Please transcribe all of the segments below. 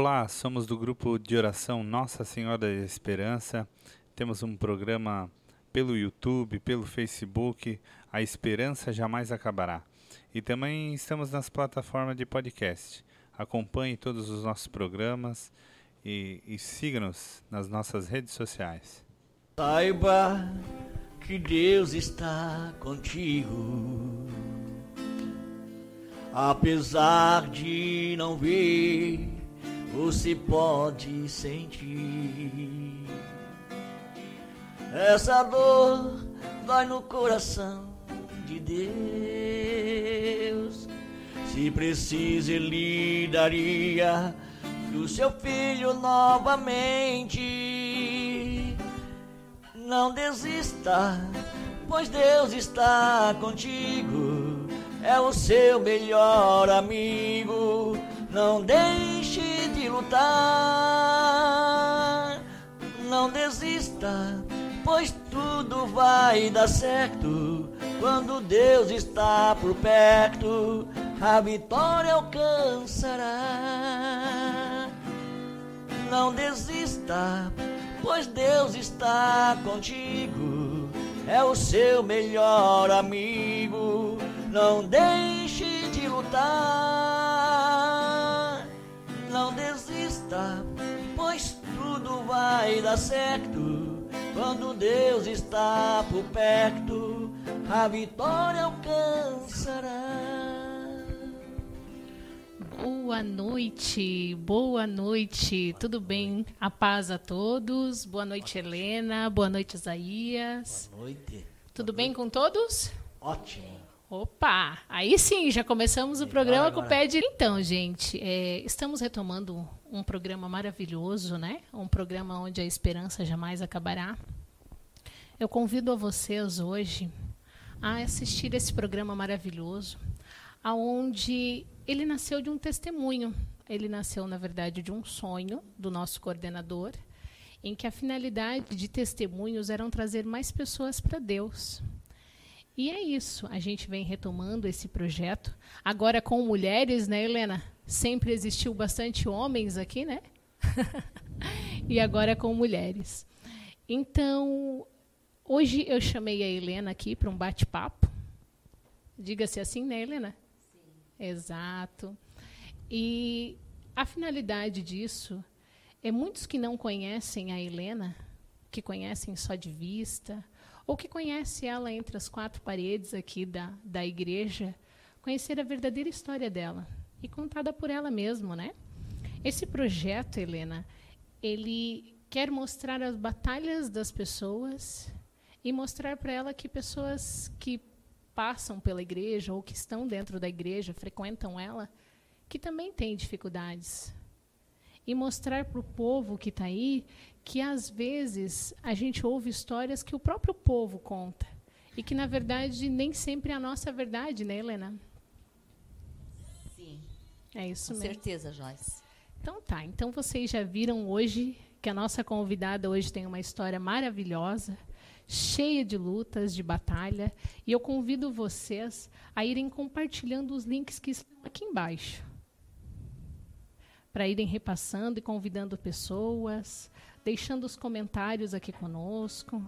Olá, somos do grupo de oração Nossa Senhora da Esperança. Temos um programa pelo YouTube, pelo Facebook, A Esperança Jamais Acabará. E também estamos nas plataformas de podcast. Acompanhe todos os nossos programas e, e siga-nos nas nossas redes sociais. Saiba que Deus está contigo. Apesar de não ver, você pode sentir. Essa dor vai no coração de Deus. Se precisa, Ele daria o seu filho novamente. Não desista, pois Deus está contigo. É o seu melhor amigo. Não deixe de lutar. Não desista, pois tudo vai dar certo. Quando Deus está por perto, a vitória alcançará. Não desista, pois Deus está contigo. É o seu melhor amigo. Não deixe de lutar. Não desista, pois tudo vai dar certo. Quando Deus está por perto, a vitória alcançará. Boa noite, boa noite, tudo bem? A paz a todos. Boa noite, Helena. Boa noite, Isaías. Boa noite. Tudo bem com todos? Ótimo. Opa, aí sim, já começamos o programa com o pé de. Então, gente, é, estamos retomando um programa maravilhoso, né? Um programa onde a esperança jamais acabará. Eu convido a vocês hoje a assistir esse programa maravilhoso, aonde ele nasceu de um testemunho. Ele nasceu, na verdade, de um sonho do nosso coordenador, em que a finalidade de testemunhos eram trazer mais pessoas para Deus. E é isso, a gente vem retomando esse projeto. Agora com mulheres, né, Helena? Sempre existiu bastante homens aqui, né? e agora com mulheres. Então, hoje eu chamei a Helena aqui para um bate-papo. Diga-se assim, né, Helena? Sim. Exato. E a finalidade disso é muitos que não conhecem a Helena, que conhecem só de vista, ou que conhece ela entre as quatro paredes aqui da, da igreja, conhecer a verdadeira história dela e contada por ela mesma, né? Esse projeto, Helena, ele quer mostrar as batalhas das pessoas e mostrar para ela que pessoas que passam pela igreja ou que estão dentro da igreja, frequentam ela, que também têm dificuldades. E mostrar para o povo que está aí que às vezes a gente ouve histórias que o próprio povo conta e que na verdade nem sempre é a nossa verdade, né, Helena? Sim. É isso Com mesmo. certeza, Joyce. Então tá. Então vocês já viram hoje que a nossa convidada hoje tem uma história maravilhosa, cheia de lutas, de batalha, e eu convido vocês a irem compartilhando os links que estão aqui embaixo. Para irem repassando e convidando pessoas, deixando os comentários aqui conosco.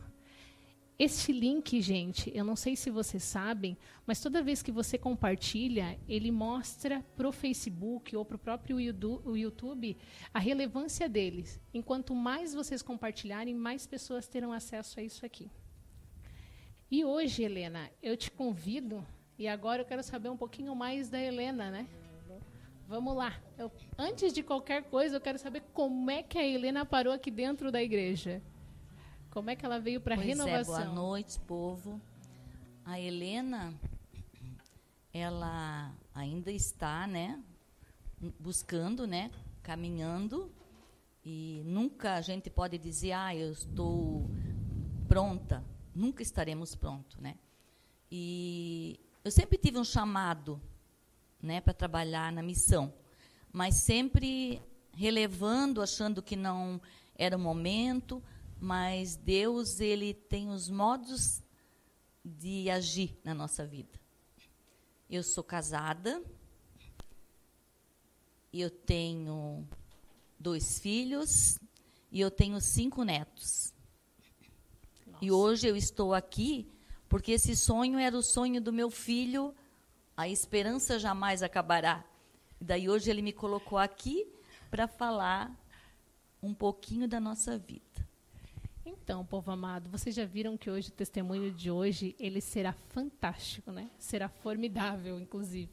Este link, gente, eu não sei se vocês sabem, mas toda vez que você compartilha, ele mostra para o Facebook ou para o próprio YouTube a relevância deles. Enquanto mais vocês compartilharem, mais pessoas terão acesso a isso aqui. E hoje, Helena, eu te convido, e agora eu quero saber um pouquinho mais da Helena, né? Vamos lá. Eu- antes de qualquer coisa, eu quero saber como é que a Helena parou aqui dentro da igreja. Como é que ela veio para a renovação? é, boa noite, povo. A Helena, ela ainda está, né, buscando, né, caminhando, e nunca a gente pode dizer, ah, eu estou pronta. Nunca estaremos prontos, né? E eu sempre tive um chamado, né, para trabalhar na missão, mas sempre relevando, achando que não era o momento, mas Deus ele tem os modos de agir na nossa vida. Eu sou casada, eu tenho dois filhos e eu tenho cinco netos. Nossa. E hoje eu estou aqui porque esse sonho era o sonho do meu filho, a esperança jamais acabará. E daí hoje ele me colocou aqui para falar um pouquinho da nossa vida. Então, povo amado, vocês já viram que hoje o testemunho de hoje ele será fantástico, né? Será formidável, inclusive.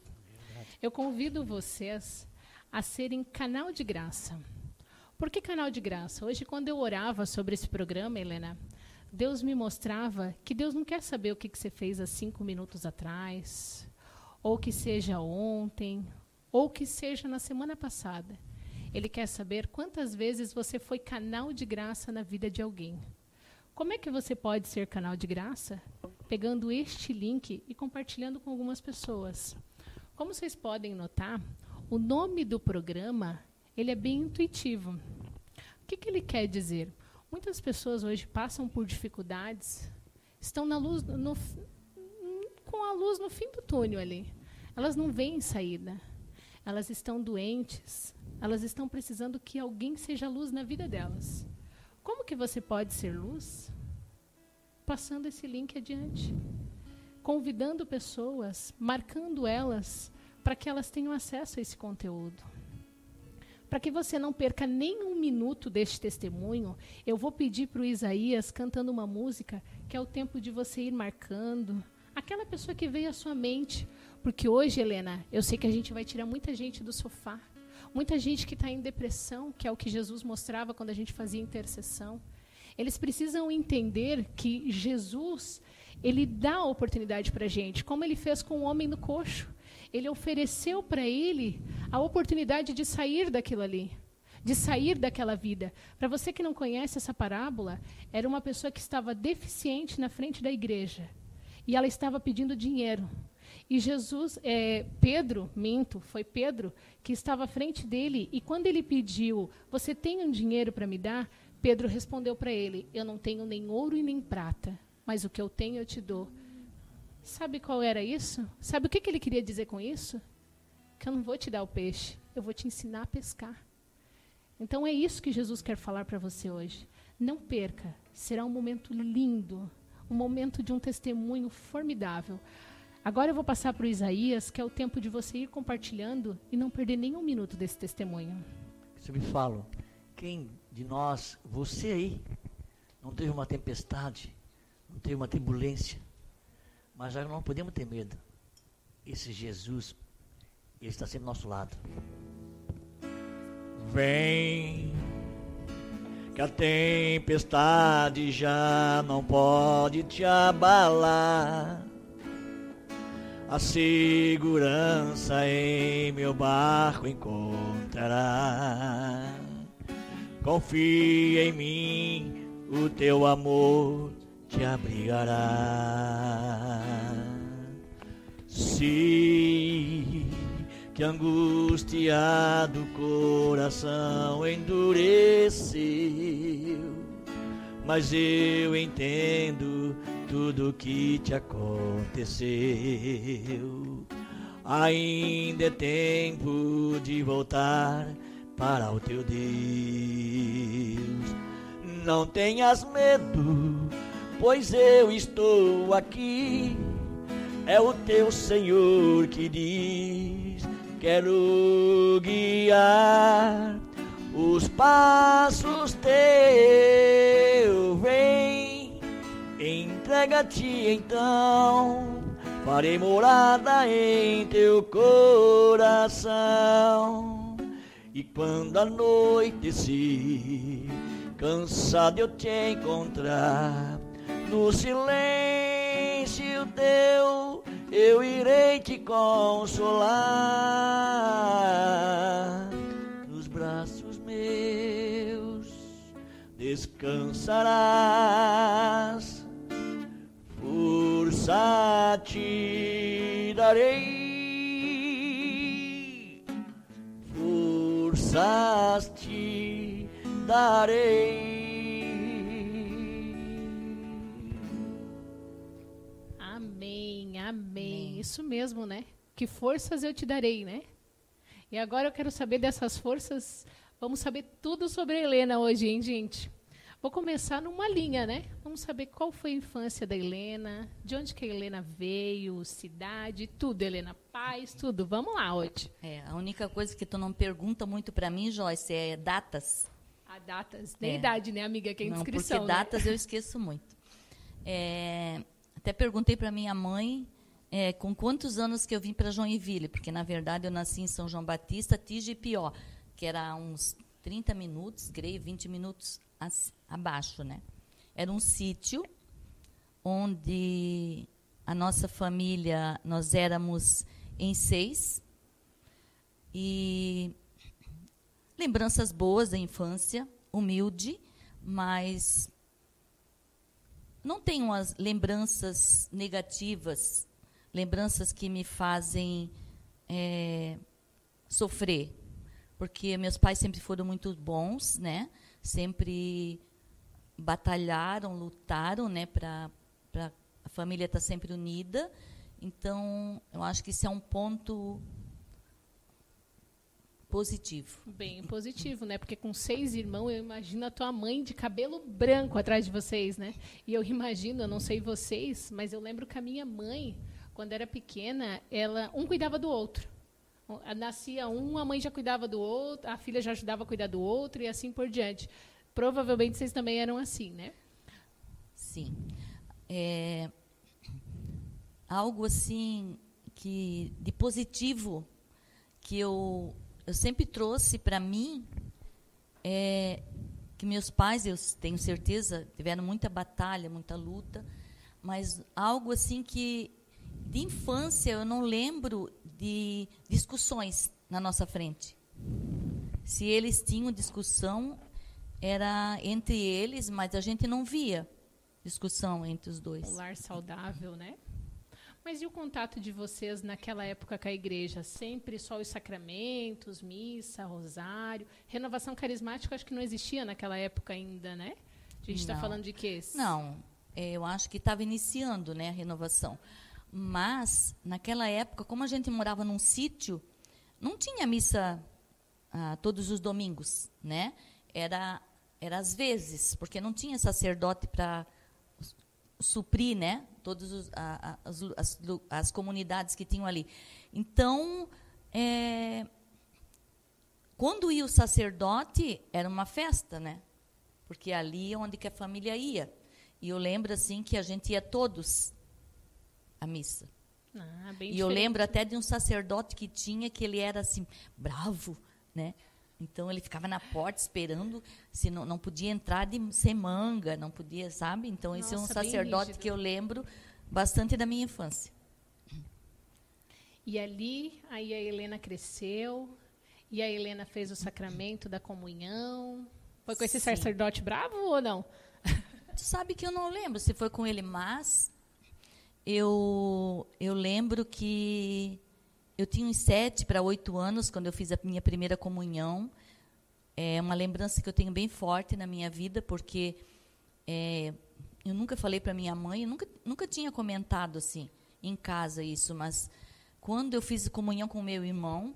Eu convido vocês a serem canal de graça. Por que canal de graça? Hoje, quando eu orava sobre esse programa, Helena, Deus me mostrava que Deus não quer saber o que, que você fez há cinco minutos atrás, ou que seja ontem, ou que seja na semana passada. Ele quer saber quantas vezes você foi canal de graça na vida de alguém. Como é que você pode ser canal de graça? Pegando este link e compartilhando com algumas pessoas. Como vocês podem notar, o nome do programa ele é bem intuitivo. O que, que ele quer dizer? Muitas pessoas hoje passam por dificuldades, estão na luz no, com a luz no fim do túnel ali. Elas não veem saída. Elas estão doentes. Elas estão precisando que alguém seja luz na vida delas. Como que você pode ser luz? Passando esse link adiante convidando pessoas, marcando elas para que elas tenham acesso a esse conteúdo. Para que você não perca nem um minuto deste testemunho, eu vou pedir para o Isaías cantando uma música que é o tempo de você ir marcando aquela pessoa que veio à sua mente. Porque hoje, Helena, eu sei que a gente vai tirar muita gente do sofá, muita gente que está em depressão, que é o que Jesus mostrava quando a gente fazia intercessão. Eles precisam entender que Jesus ele dá a oportunidade para a gente, como ele fez com o homem no coxo. Ele ofereceu para ele a oportunidade de sair daquilo ali, de sair daquela vida. Para você que não conhece essa parábola, era uma pessoa que estava deficiente na frente da igreja e ela estava pedindo dinheiro. E Jesus, é, Pedro, minto, foi Pedro que estava à frente dele e quando ele pediu, você tem um dinheiro para me dar? Pedro respondeu para ele, eu não tenho nem ouro e nem prata, mas o que eu tenho eu te dou. Sabe qual era isso? Sabe o que, que ele queria dizer com isso? Que eu não vou te dar o peixe, eu vou te ensinar a pescar. Então é isso que Jesus quer falar para você hoje. Não perca, será um momento lindo, um momento de um testemunho formidável. Agora eu vou passar para o Isaías, que é o tempo de você ir compartilhando e não perder nenhum minuto desse testemunho. Você me fala, quem de nós, você aí, não teve uma tempestade, não teve uma turbulência. Mas já não podemos ter medo. Esse Jesus, Ele está sempre ao nosso lado. Vem, que a tempestade já não pode te abalar. A segurança em meu barco encontrará. Confia em mim, o teu amor te abrigará. Se que angustiado coração endureceu, mas eu entendo tudo que te aconteceu. Ainda é tempo de voltar para o teu Deus. Não tenhas medo pois eu estou aqui. É o teu Senhor que diz: Quero guiar os passos teus. Vem, entrega-te então. Farei morada em teu coração. E quando anoitecer, cansado eu te encontrar no silêncio teu eu irei te consolar. Nos braços meus descansarás. Força te darei. Forças te darei. Isso mesmo, né? Que forças eu te darei, né? E agora eu quero saber dessas forças Vamos saber tudo sobre a Helena hoje, hein, gente? Vou começar numa linha, né? Vamos saber qual foi a infância da Helena, de onde que a Helena veio, cidade, tudo, Helena, paz, tudo. Vamos lá hoje. É, a única coisa que tu não pergunta muito para mim, Joyce, é datas. A datas, nem é. idade, né, amiga, que é inscrição. Não, porque né? datas eu esqueço muito. É, até perguntei para minha mãe é, com quantos anos que eu vim para Joinville, porque na verdade eu nasci em São João Batista, Tige e Pió, que era uns 30 minutos, creio, 20 minutos abaixo, né? Era um sítio onde a nossa família, nós éramos em seis, e lembranças boas da infância, humilde, mas não tenho as lembranças negativas, lembranças que me fazem é, sofrer, porque meus pais sempre foram muito bons, né? sempre batalharam, lutaram, né, para a família estar tá sempre unida. Então, eu acho que isso é um ponto positivo. Bem positivo, né? Porque com seis irmãos, eu imagino a tua mãe de cabelo branco atrás de vocês, né? E eu imagino, eu não sei vocês, mas eu lembro que a minha mãe, quando era pequena, ela um cuidava do outro. Nascia um, a mãe já cuidava do outro, a filha já ajudava a cuidar do outro e assim por diante. Provavelmente vocês também eram assim, né? Sim. É, algo assim que de positivo que eu, eu sempre trouxe para mim é que meus pais, eu tenho certeza, tiveram muita batalha, muita luta, mas algo assim que de infância eu não lembro de discussões na nossa frente. Se eles tinham discussão, era entre eles, mas a gente não via discussão entre os dois. Um lar saudável, né? Mas e o contato de vocês naquela época com a igreja? Sempre só os sacramentos, missa, rosário. Renovação carismática acho que não existia naquela época ainda, né? A gente está falando de quê? Não, é, eu acho que estava iniciando né, a renovação. Mas, naquela época, como a gente morava num sítio, não tinha missa ah, todos os domingos, né? Era, era às vezes, porque não tinha sacerdote para suprir, né? Todas as, as, as, comunidades que tinham ali. Então, é, quando ia o sacerdote, era uma festa, né? Porque ali é onde que a família ia. E eu lembro, assim, que a gente ia todos a missa. Ah, e eu lembro até de um sacerdote que tinha que ele era assim bravo, né? Então ele ficava na porta esperando, se não, não podia entrar de sem manga, não podia, sabe? Então Nossa, esse é um sacerdote que eu lembro bastante da minha infância. E ali, aí a Helena cresceu, e a Helena fez o sacramento da comunhão. Foi com esse Sim. sacerdote bravo ou não? Tu sabe que eu não lembro se foi com ele, mas eu, eu lembro que eu tinha uns sete para oito anos quando eu fiz a minha primeira comunhão. É uma lembrança que eu tenho bem forte na minha vida, porque é, eu nunca falei para minha mãe, eu nunca, nunca tinha comentado assim em casa isso, mas quando eu fiz comunhão com meu irmão,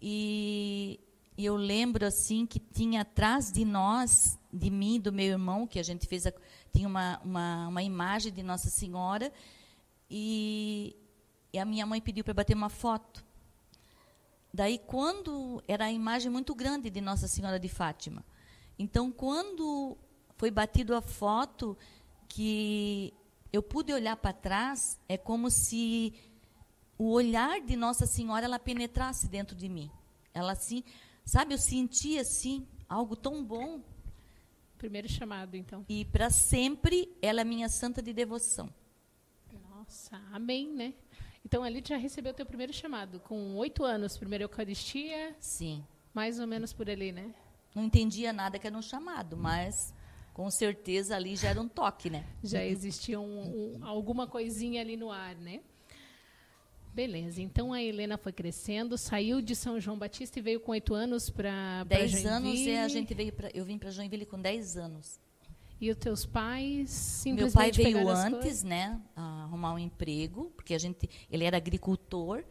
e eu lembro assim que tinha atrás de nós, de mim, do meu irmão, que a gente fez, a, tinha uma, uma, uma imagem de Nossa Senhora, e, e a minha mãe pediu para bater uma foto. Daí, quando era a imagem muito grande de Nossa Senhora de Fátima. Então, quando foi batido a foto, que eu pude olhar para trás, é como se o olhar de Nossa Senhora ela penetrasse dentro de mim. Ela assim, sabe, eu senti assim algo tão bom. Primeiro chamado, então. E para sempre ela é minha santa de devoção. Amém, né? Então ali já recebeu o teu primeiro chamado, com oito anos, primeira Eucaristia. Sim. Mais ou menos por ali, né? Não entendia nada que era um chamado, mas com certeza ali já era um toque, né? Já existia um, um, alguma coisinha ali no ar, né? Beleza, então a Helena foi crescendo, saiu de São João Batista e veio com oito anos para Dez anos e a gente veio para, eu vim para Joinville com dez anos. E os teus pais simplesmente Meu pai veio antes, né, arrumar um emprego, porque a gente, ele era agricultor,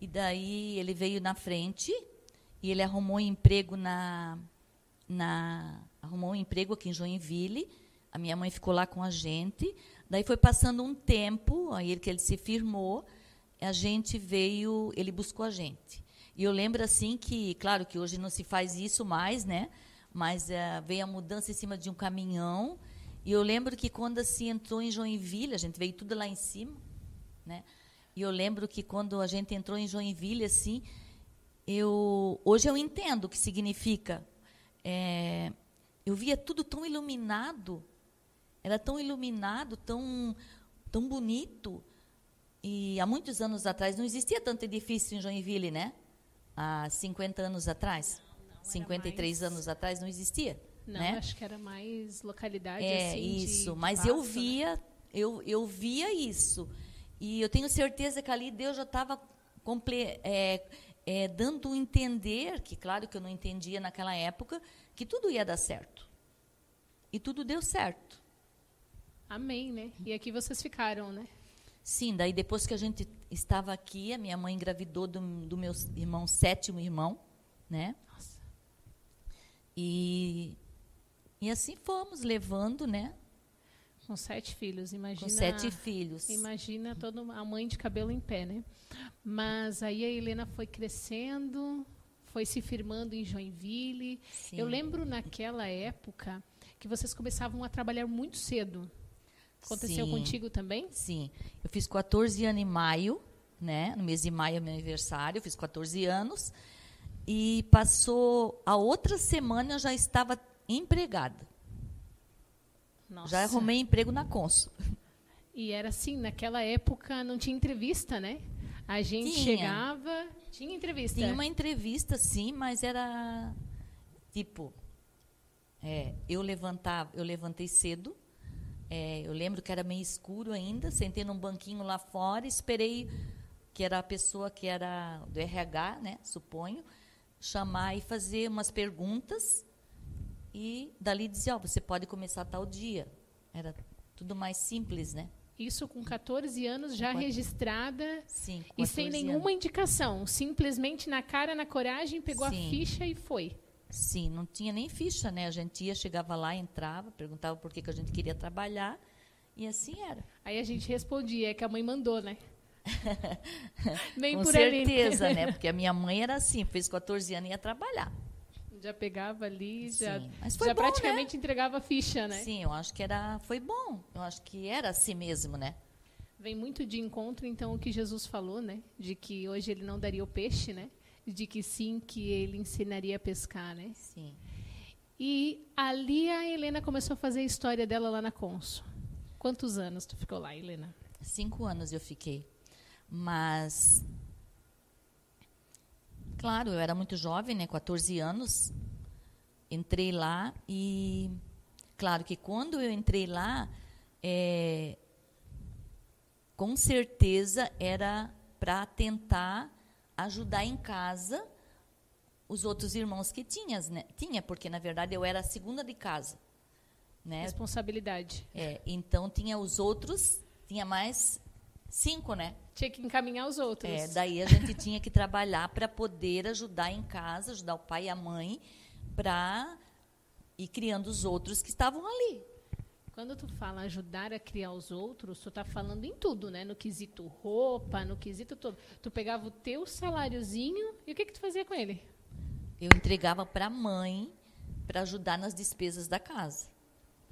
e daí ele veio na frente e ele arrumou um emprego na, na arrumou um emprego aqui em Joinville. A minha mãe ficou lá com a gente. Daí foi passando um tempo, aí que ele se firmou, a gente veio, ele buscou a gente. E eu lembro assim que, claro que hoje não se faz isso mais, né? Mas uh, veio a mudança em cima de um caminhão. E eu lembro que quando assim entrou em Joinville, a gente veio tudo lá em cima, né? E eu lembro que quando a gente entrou em Joinville, assim, eu hoje eu entendo o que significa. É, eu via tudo tão iluminado, era tão iluminado, tão tão bonito. E há muitos anos atrás não existia tanto edifício em Joinville, né? Há 50 anos atrás, não, não 53 mais... anos atrás não existia. Não, né? acho que era mais localidade é, assim. isso, de, mas de eu via, né? eu, eu via isso. E eu tenho certeza que ali Deus já estava é, é, dando entender, que claro que eu não entendia naquela época, que tudo ia dar certo. E tudo deu certo. Amém, né? E aqui vocês ficaram, né? Sim, daí depois que a gente estava aqui, a minha mãe engravidou do, do meu irmão, sétimo irmão, né? Nossa. E, e assim fomos levando, né? Com sete filhos, imagina. Com sete filhos. Imagina toda a mãe de cabelo em pé, né? Mas aí a Helena foi crescendo, foi se firmando em Joinville. Sim. Eu lembro naquela época que vocês começavam a trabalhar muito cedo. Aconteceu Sim. contigo também? Sim. Eu fiz 14 anos em maio, né? No mês de maio é meu aniversário, eu fiz 14 anos. E passou a outra semana eu já estava empregada. Nossa. Já arrumei emprego na Consul. E era assim, naquela época não tinha entrevista, né? A gente tinha. chegava, tinha entrevista. Tinha uma entrevista, sim, mas era tipo, é, eu levantava, eu levantei cedo, é, eu lembro que era meio escuro ainda, sentei num banquinho lá fora, esperei que era a pessoa que era do RH, né, suponho, chamar e fazer umas perguntas e dali dizia, ó, você pode começar tal dia. Era tudo mais simples, né? Isso com 14 anos já quatro... registrada Sim, e sem nenhuma anos. indicação, simplesmente na cara, na coragem, pegou Sim. a ficha e foi. Sim, não tinha nem ficha, né? A gente ia, chegava lá, entrava, perguntava por que, que a gente queria trabalhar e assim era. Aí a gente respondia, é que a mãe mandou, né? Nem Com por certeza, né? Porque a minha mãe era assim, fez 14 anos e ia trabalhar. Já pegava ali, Sim, já, já bom, praticamente né? entregava a ficha, né? Sim, eu acho que era, foi bom. Eu acho que era assim mesmo, né? Vem muito de encontro, então, o que Jesus falou, né? De que hoje ele não daria o peixe, né? de que sim, que ele ensinaria a pescar, né? Sim. E ali a Helena começou a fazer a história dela lá na Consul. Quantos anos tu ficou lá, Helena? Cinco anos eu fiquei. Mas, claro, eu era muito jovem, né? 14 anos. Entrei lá e, claro que quando eu entrei lá, é, com certeza era para tentar ajudar em casa os outros irmãos que tinhas, né? tinha, porque na verdade eu era a segunda de casa. Né? Responsabilidade. É, então tinha os outros, tinha mais cinco, né? Tinha que encaminhar os outros. É, daí a gente tinha que trabalhar para poder ajudar em casa, ajudar o pai e a mãe para ir criando os outros que estavam ali. Quando tu fala ajudar a criar os outros, tu tá falando em tudo, né? No quesito roupa, no quesito todo. Tu pegava o teu saláriozinho e o que que tu fazia com ele? Eu entregava para a mãe para ajudar nas despesas da casa.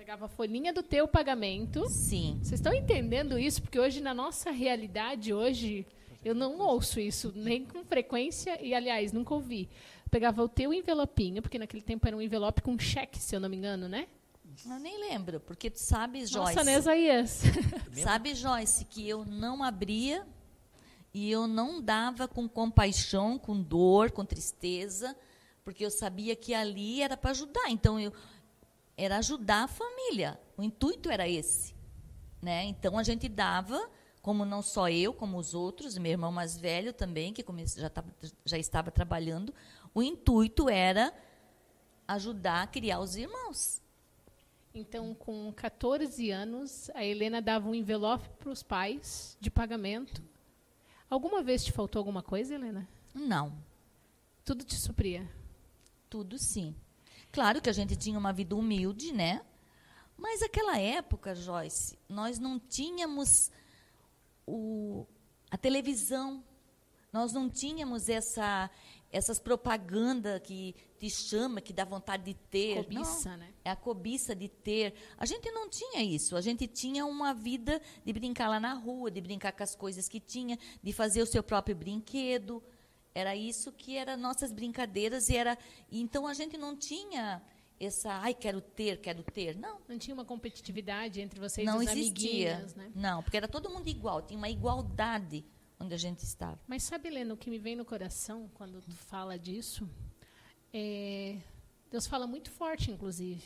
Pegava a folhinha do teu pagamento. Sim. Vocês estão entendendo isso? Porque hoje, na nossa realidade, hoje, eu não ouço isso nem com frequência e, aliás, nunca ouvi. pegava o teu envelopinho, porque naquele tempo era um envelope com cheque, se eu não me engano, né? Eu nem lembro, porque tu sabe, Joyce. Nossa, né, Isaías? sabe, Joyce, que eu não abria e eu não dava com compaixão, com dor, com tristeza, porque eu sabia que ali era para ajudar. Então eu era ajudar a família. O intuito era esse, né? Então a gente dava, como não só eu, como os outros, meu irmão mais velho também, que já, tava, já estava trabalhando, o intuito era ajudar a criar os irmãos. Então, com 14 anos, a Helena dava um envelope para os pais de pagamento. Alguma vez te faltou alguma coisa, Helena? Não. Tudo te supria? Tudo sim. Claro que a gente tinha uma vida humilde, né? Mas aquela época, Joyce, nós não tínhamos o, a televisão, nós não tínhamos essa, essas propagandas que te chama, que dá vontade de ter. Cobiça, não, né? É a cobiça de ter. A gente não tinha isso. A gente tinha uma vida de brincar lá na rua, de brincar com as coisas que tinha, de fazer o seu próprio brinquedo. Era isso que eram nossas brincadeiras e era. Então a gente não tinha essa, ai, quero ter, quero ter. Não. Não tinha uma competitividade entre vocês não e os existia. né? Não, porque era todo mundo igual, tinha uma igualdade onde a gente estava. Mas sabe, Helena, o que me vem no coração quando tu fala disso? É, Deus fala muito forte, inclusive.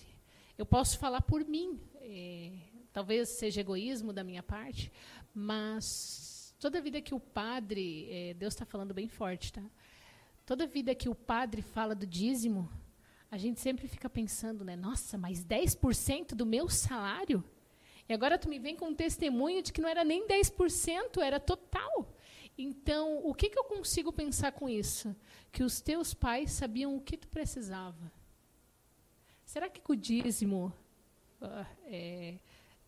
Eu posso falar por mim. É, talvez seja egoísmo da minha parte, mas toda vida que o padre, é, Deus está falando bem forte, tá? Toda vida que o padre fala do dízimo, a gente sempre fica pensando, né? Nossa, mas 10% do meu salário? E agora tu me vem com um testemunho de que não era nem 10%, era total. Então, o que, que eu consigo pensar com isso? Que os teus pais sabiam o que tu precisava. Será que com o dízimo. Uh, é,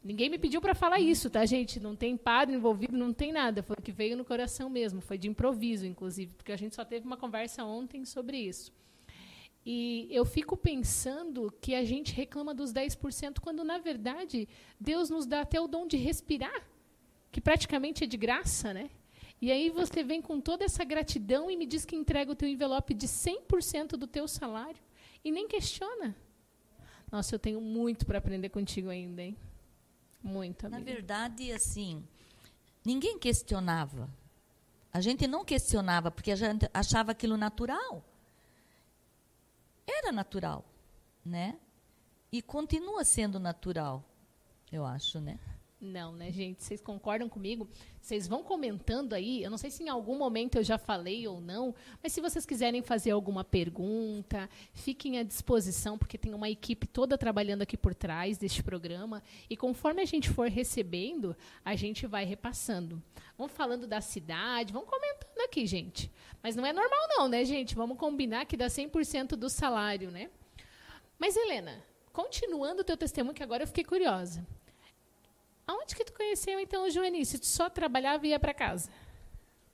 ninguém me pediu para falar isso, tá, gente? Não tem padre envolvido, não tem nada. Foi o que veio no coração mesmo. Foi de improviso, inclusive, porque a gente só teve uma conversa ontem sobre isso. E eu fico pensando que a gente reclama dos 10%, quando, na verdade, Deus nos dá até o dom de respirar, que praticamente é de graça, né? E aí você vem com toda essa gratidão e me diz que entrega o teu envelope de 100% do teu salário e nem questiona. Nossa, eu tenho muito para aprender contigo ainda, hein? Muito, amiga. Na verdade, assim, ninguém questionava. A gente não questionava porque a gente achava aquilo natural. Era natural, né? E continua sendo natural, eu acho, né? Não, né, gente? Vocês concordam comigo? Vocês vão comentando aí. Eu não sei se em algum momento eu já falei ou não, mas se vocês quiserem fazer alguma pergunta, fiquem à disposição, porque tem uma equipe toda trabalhando aqui por trás deste programa. E conforme a gente for recebendo, a gente vai repassando. Vamos falando da cidade, vamos comentando aqui, gente. Mas não é normal, não, né, gente? Vamos combinar que dá 100% do salário, né? Mas, Helena, continuando o teu testemunho, que agora eu fiquei curiosa. Aonde que tu conheceu então o Joanice? Tu só trabalhava e ia para casa?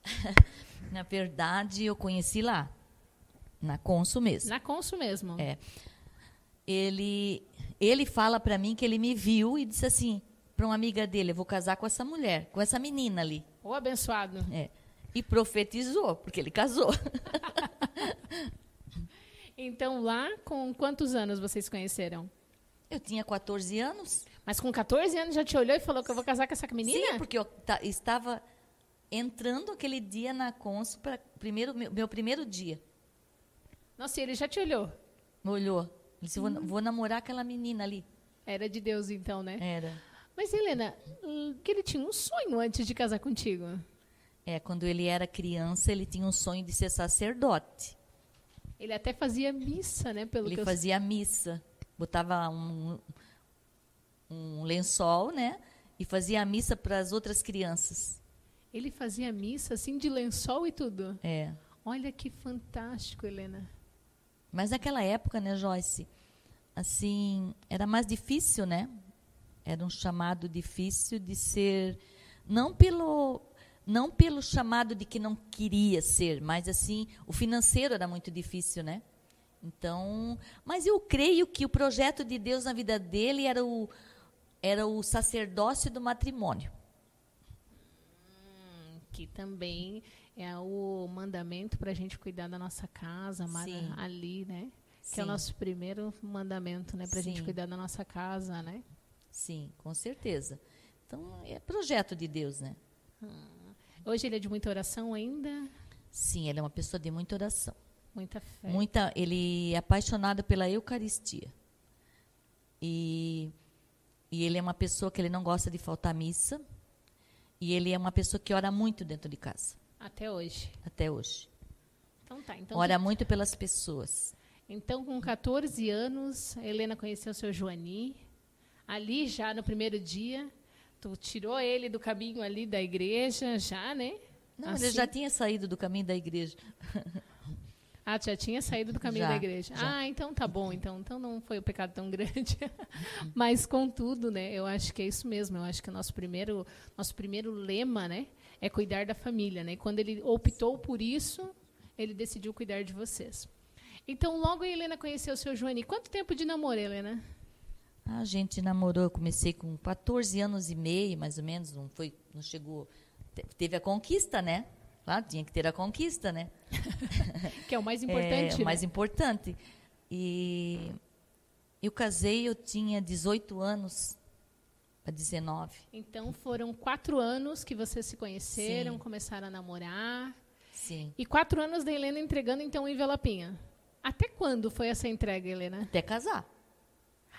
Na verdade, eu conheci lá, na Consul mesmo. Na Consul mesmo. É. Ele ele fala para mim que ele me viu e disse assim para uma amiga dele, eu vou casar com essa mulher, com essa menina ali. O abençoado. É. E profetizou, porque ele casou. então lá, com quantos anos vocês conheceram? Eu tinha 14 anos. Mas com 14 anos já te olhou e falou que eu vou casar com essa menina? Sim, porque eu estava entrando aquele dia na Consul para primeiro meu, meu, primeiro dia. Nossa, e ele já te olhou? Me olhou. Ele disse, vou, vou namorar aquela menina ali. Era de Deus então, né? Era. Mas Helena, que ele tinha um sonho antes de casar contigo. É, quando ele era criança, ele tinha um sonho de ser sacerdote. Ele até fazia missa, né? Pelo ele que fazia eu... missa. Botava um, um lençol, né? E fazia a missa para as outras crianças. Ele fazia missa assim de lençol e tudo? É. Olha que fantástico, Helena. Mas naquela época, né, Joyce? Assim, era mais difícil, né? Era um chamado difícil de ser não pelo não pelo chamado de que não queria ser, mas assim, o financeiro era muito difícil, né? Então, mas eu creio que o projeto de Deus na vida dele era o era o sacerdócio do matrimônio. Hum, que também é o mandamento para a gente cuidar da nossa casa, amar Sim. ali, né? Sim. Que é o nosso primeiro mandamento, né? Para a gente Sim. cuidar da nossa casa, né? Sim, com certeza. Então, é projeto de Deus, né? Hoje ele é de muita oração ainda, Sim, ele é uma pessoa de muita oração. Muita fé. Muita, ele é apaixonado pela Eucaristia. E, e ele é uma pessoa que ele não gosta de faltar missa. E ele é uma pessoa que ora muito dentro de casa, Até hoje. até hoje. Então tá. Então, ora muito pelas pessoas. então com 14 anos, a Helena conheceu o seu Joani. Ali já no primeiro dia, tu tirou ele do caminho ali da igreja, já, né? Não, Assim? ele já tinha saído do caminho da igreja. Ah, já tinha saído do caminho Já, da igreja. já. Ah, então tá bom. Então, então não foi o pecado tão grande. Mas contudo, né? Eu acho que é isso mesmo. Eu acho que o nosso primeiro, nosso primeiro lema, né, é cuidar da família, né? E quando ele optou por isso, ele decidiu cuidar de vocês. Então, logo a Helena conheceu o seu Joani. Quanto tempo de namoro, Helena? A gente namorou, eu comecei com 14 anos e meio, mais ou menos, não foi, não chegou, te- teve a conquista, né? Claro, tinha que ter a conquista, né? Que é o mais importante, É, o né? mais importante. E eu casei, eu tinha 18 anos para 19. Então, foram quatro anos que vocês se conheceram, Sim. começaram a namorar. Sim. E quatro anos da Helena entregando, então, o envelopinho. Até quando foi essa entrega, Helena? Até casar.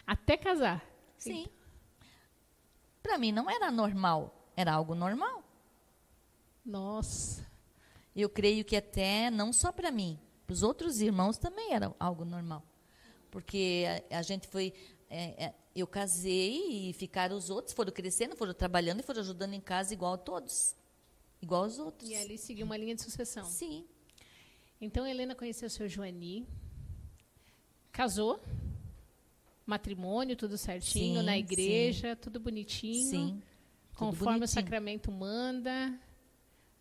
Até casar. Sim. Para mim não era normal, era algo normal. Nossa. Eu creio que até não só para mim, para os outros irmãos também era algo normal. Porque a, a gente foi. é, é, eu casei e ficaram os outros, foram crescendo, foram trabalhando e foram ajudando em casa igual a todos. Igual aos outros. E ali seguiu uma linha de sucessão. Sim. Então, Helena conheceu o seu Joani, casou, matrimônio, tudo certinho, Sim, na igreja, tudo bonitinho, Sim. tudo conforme o bonitinho. sacramento manda.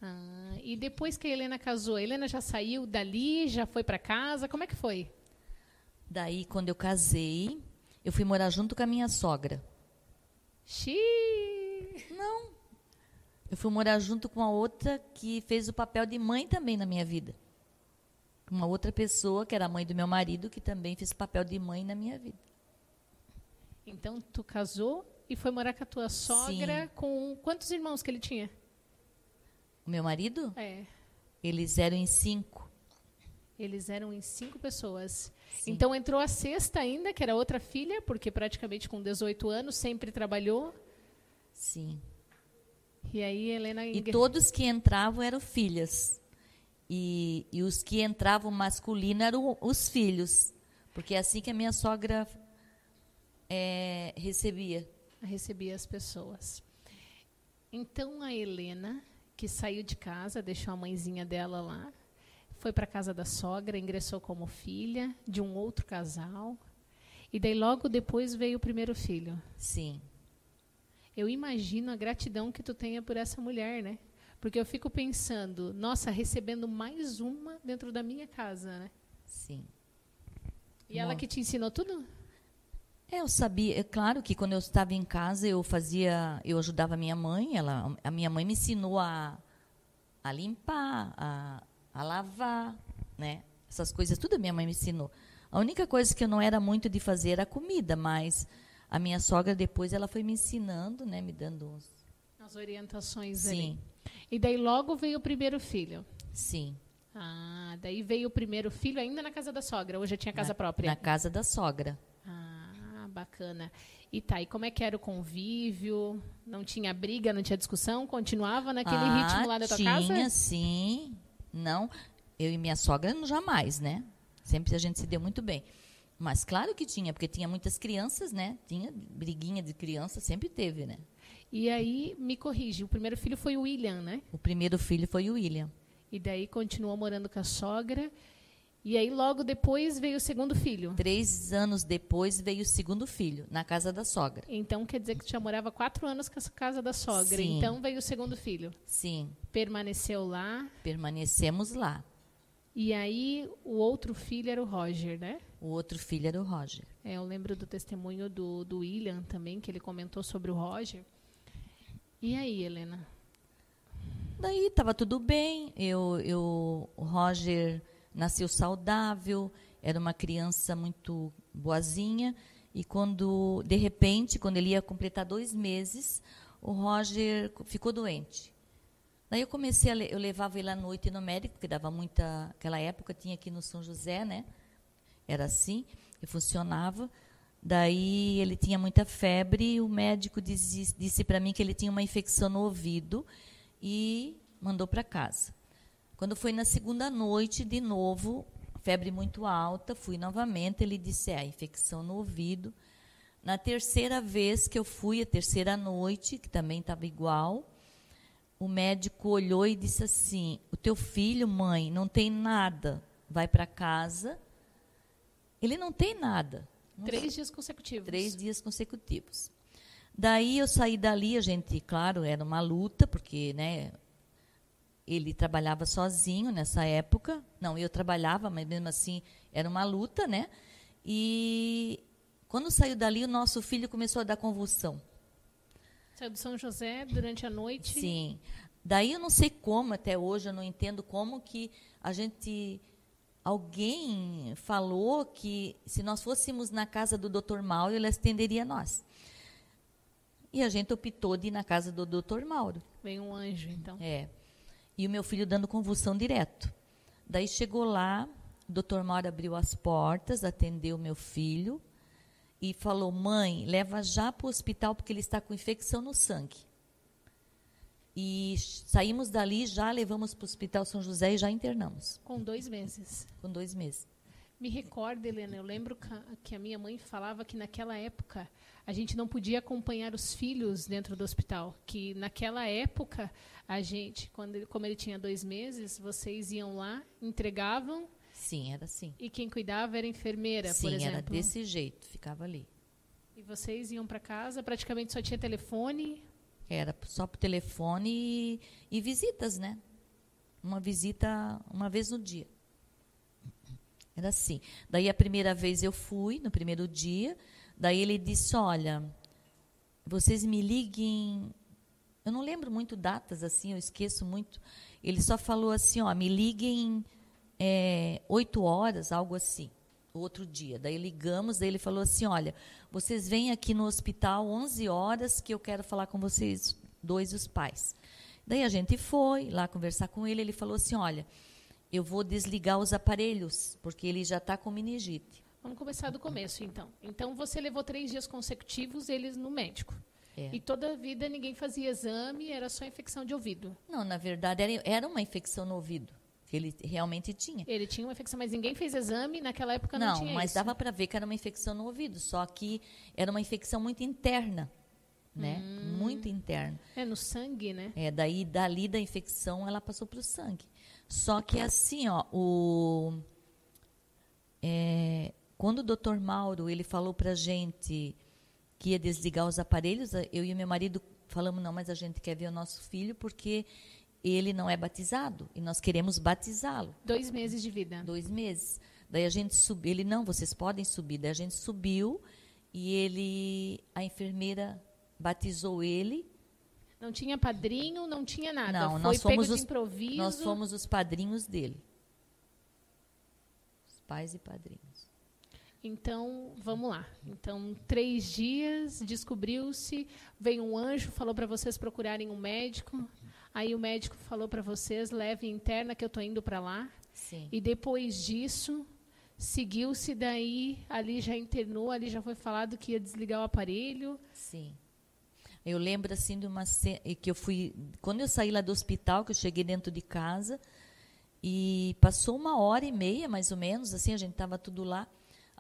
Ah, e depois que a Helena casou, a Helena já saiu dali, já foi para casa, como é que foi? Daí, quando eu casei, eu fui morar junto com a minha sogra. Xiii. Não. Eu fui morar junto com a outra que fez o papel de mãe também na minha vida. Uma outra pessoa, que era a mãe do meu marido, que também fez o papel de mãe na minha vida. Então, tu casou e foi morar com a tua sogra Sim. com quantos irmãos que ele tinha? O meu marido, É, eles eram em cinco. eles eram em cinco pessoas. Sim. Então entrou a sexta ainda, que era outra filha, porque praticamente com 18 anos sempre trabalhou. Sim. E aí Helena E todos que entravam eram filhas. E, e os que entravam masculino eram os filhos. Porque é assim que a minha sogra é, recebia. recebia as pessoas. Então a Helena, que saiu de casa, deixou a mãezinha dela lá, foi para casa da sogra, ingressou como filha de um outro casal. E daí logo depois veio o primeiro filho. Sim. Eu imagino a gratidão que tu tenha por essa mulher, né? Porque eu fico pensando, nossa, recebendo mais uma dentro da minha casa, né? Sim. E ela Nossa. que te ensinou tudo? É, eu sabia, é claro que quando eu estava em casa eu fazia, eu ajudava a minha mãe, ela, a minha mãe me ensinou a, a limpar, a, a lavar, né? Essas coisas tudo a minha mãe me ensinou. A única coisa que eu não era muito de fazer era a comida, mas a minha sogra depois ela foi me ensinando, né, me dando uns. As orientações Sim, ali. E daí logo veio o primeiro filho. sim. Ah, daí veio o primeiro filho ainda na casa da sogra, ou já tinha casa na, própria? Na casa da sogra. Ah, bacana. E tá, e como é que era o convívio? Não tinha briga, não tinha discussão? Continuava naquele ah, ritmo lá da tua tinha, casa? sim. Não, eu e minha sogra jamais, né? Sempre a gente se deu muito bem. Mas claro que tinha, porque tinha muitas crianças, né? Tinha briguinha de criança, sempre teve, né? E aí, me corrige, o primeiro filho foi o William, né? O primeiro filho foi o William. E daí continuou morando com a sogra. E aí, logo depois, veio o segundo filho. Três anos depois veio o segundo filho, na casa da sogra. Então, quer dizer que já morava quatro anos com essa casa da sogra. Sim. Então, veio o segundo filho. Sim, Permaneceu lá. permanecemos lá. E aí, o outro filho era o Roger, né? O outro filho era o Roger. É, eu lembro do testemunho do, do William também, que ele comentou sobre o Roger. E aí, Helena? Daí estava tudo bem. Eu, eu, o Roger nasceu saudável, era uma criança muito boazinha. E quando, de repente, quando ele ia completar dois meses, o Roger ficou doente. Daí eu comecei eu levava ele à noite no médico, porque dava muita, aquela época tinha aqui no São José, né? Era assim, e funcionava. Daí ele tinha muita febre e o médico disse, disse para mim que ele tinha uma infecção no ouvido e mandou para casa. Quando foi na segunda noite, de novo, febre muito alta, fui novamente, ele disse, é, infecção no ouvido. Na terceira vez que eu fui, a terceira noite, que também estava igual, o médico olhou e disse assim, o teu filho, mãe, não tem nada, vai para casa, ele não tem nada. Não Três dias consecutivos. Três dias consecutivos. Daí eu saí dali, a gente, claro, era uma luta, porque, né, ele trabalhava sozinho nessa época. Não, eu trabalhava, mas mesmo assim era uma luta, né? E quando saiu dali, o nosso filho começou a dar convulsão. Saiu de São José durante a noite? Sim. Daí eu não sei como, até hoje eu não entendo como que a gente alguém falou que se nós fôssemos na casa do Dr. Mauro, ele atenderia a nós. E a gente optou de ir na casa do Dr. Mauro. Vem um anjo, então. É. E o meu filho dando convulsão direto. Daí chegou lá, o Dr. Mauro abriu as portas, atendeu o meu filho e falou: "Mãe, leva já para o hospital porque ele está com infecção no sangue". E saímos dali, já levamos para o Hospital São José e já internamos. Com dois meses. Com dois meses. Me recordo, Helena, eu lembro que a minha mãe falava que naquela época a gente não podia acompanhar os filhos dentro do hospital. Que naquela época, a gente, quando como ele tinha dois meses, vocês iam lá, entregavam. Sim, era assim. E quem cuidava era a enfermeira, Sim, por exemplo. era desse jeito, ficava ali. E vocês iam para casa, praticamente só tinha telefone? Era só por telefone e, e visitas, né? Uma visita uma vez no dia. Era assim. Daí a primeira vez eu fui, no primeiro dia. Daí ele disse: Olha, vocês me liguem. Eu não lembro muito datas assim, eu esqueço muito. Ele só falou assim: Ó, me liguem é, oito horas, algo assim. Outro dia. Daí ligamos, daí ele falou assim: Olha, vocês vêm aqui no hospital 11 horas que eu quero falar com vocês dois, os pais. Daí a gente foi lá conversar com ele. Ele falou assim: Olha eu vou desligar os aparelhos, porque ele já está com meningite. Vamos começar do começo, então. Então, você levou três dias consecutivos eles no médico. É. E toda a vida ninguém fazia exame, era só infecção de ouvido. Não, na verdade, era, era uma infecção no ouvido. Que ele realmente tinha. Ele tinha uma infecção, mas ninguém fez exame, naquela época não, não tinha Não, mas dava para ver que era uma infecção no ouvido, só que era uma infecção muito interna, né? Hum. Muito interna. É, no sangue, né? É, daí, dali da infecção, ela passou para o sangue. Só que assim, ó, o, é, quando o doutor Mauro ele falou para gente que ia desligar os aparelhos, eu e meu marido falamos, não, mas a gente quer ver o nosso filho porque ele não é batizado e nós queremos batizá-lo. Dois meses de vida. Dois meses. Daí a gente subiu, ele, não, vocês podem subir. Daí a gente subiu e ele, a enfermeira batizou ele não tinha padrinho, não tinha nada. Não, Foi nós fomos os, improviso. Nós fomos os padrinhos dele. Os pais e padrinhos. Então, vamos lá. Então, três dias, descobriu-se, veio um anjo, falou para vocês procurarem um médico. Aí o médico falou para vocês, leve interna que eu estou indo para lá. Sim. E depois disso, seguiu-se daí, ali já internou, ali já foi falado que ia desligar o aparelho. Sim. Eu lembro assim de uma que eu fui quando eu saí lá do hospital, que eu cheguei dentro de casa e passou uma hora e meia mais ou menos, assim a gente estava tudo lá.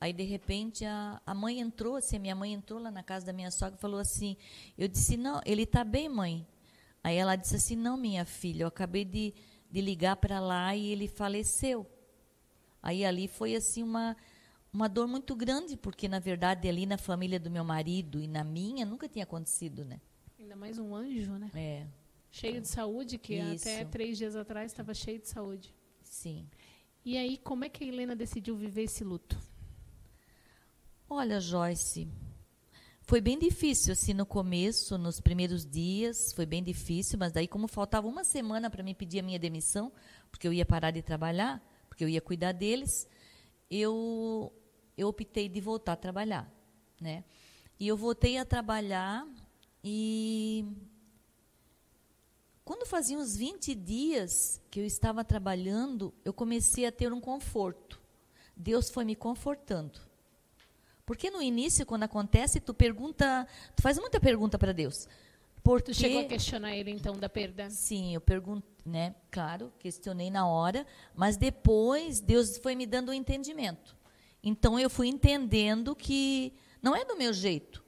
Aí de repente a, a mãe entrou, assim, a minha mãe entrou lá na casa da minha sogra e falou assim: "Eu disse: "Não, ele está bem, mãe". Aí ela disse assim: "Não, minha filha, eu acabei de, de ligar para lá e ele faleceu". Aí ali foi assim uma uma dor muito grande, porque na verdade ali na família do meu marido e na minha nunca tinha acontecido, né? Ainda mais um anjo, né? É. Cheio de saúde, que Isso. até três dias atrás estava cheio de saúde. Sim. E aí, como é que a Helena decidiu viver esse luto? Olha, Joyce, foi bem difícil, assim, no começo, nos primeiros dias, foi bem difícil, mas daí, como faltava uma semana para me pedir a minha demissão, porque eu ia parar de trabalhar, porque eu ia cuidar deles, eu, eu optei de voltar a trabalhar, né? E eu voltei a trabalhar e quando fazia uns 20 dias que eu estava trabalhando, eu comecei a ter um conforto. Deus foi me confortando. Porque no início, quando acontece, tu pergunta, tu faz muita pergunta para Deus. Porque, tu chegou a questionar ele então da perda? Sim, eu perguntei, né? Claro, questionei na hora, mas depois Deus foi me dando o um entendimento. Então eu fui entendendo que não é do meu jeito.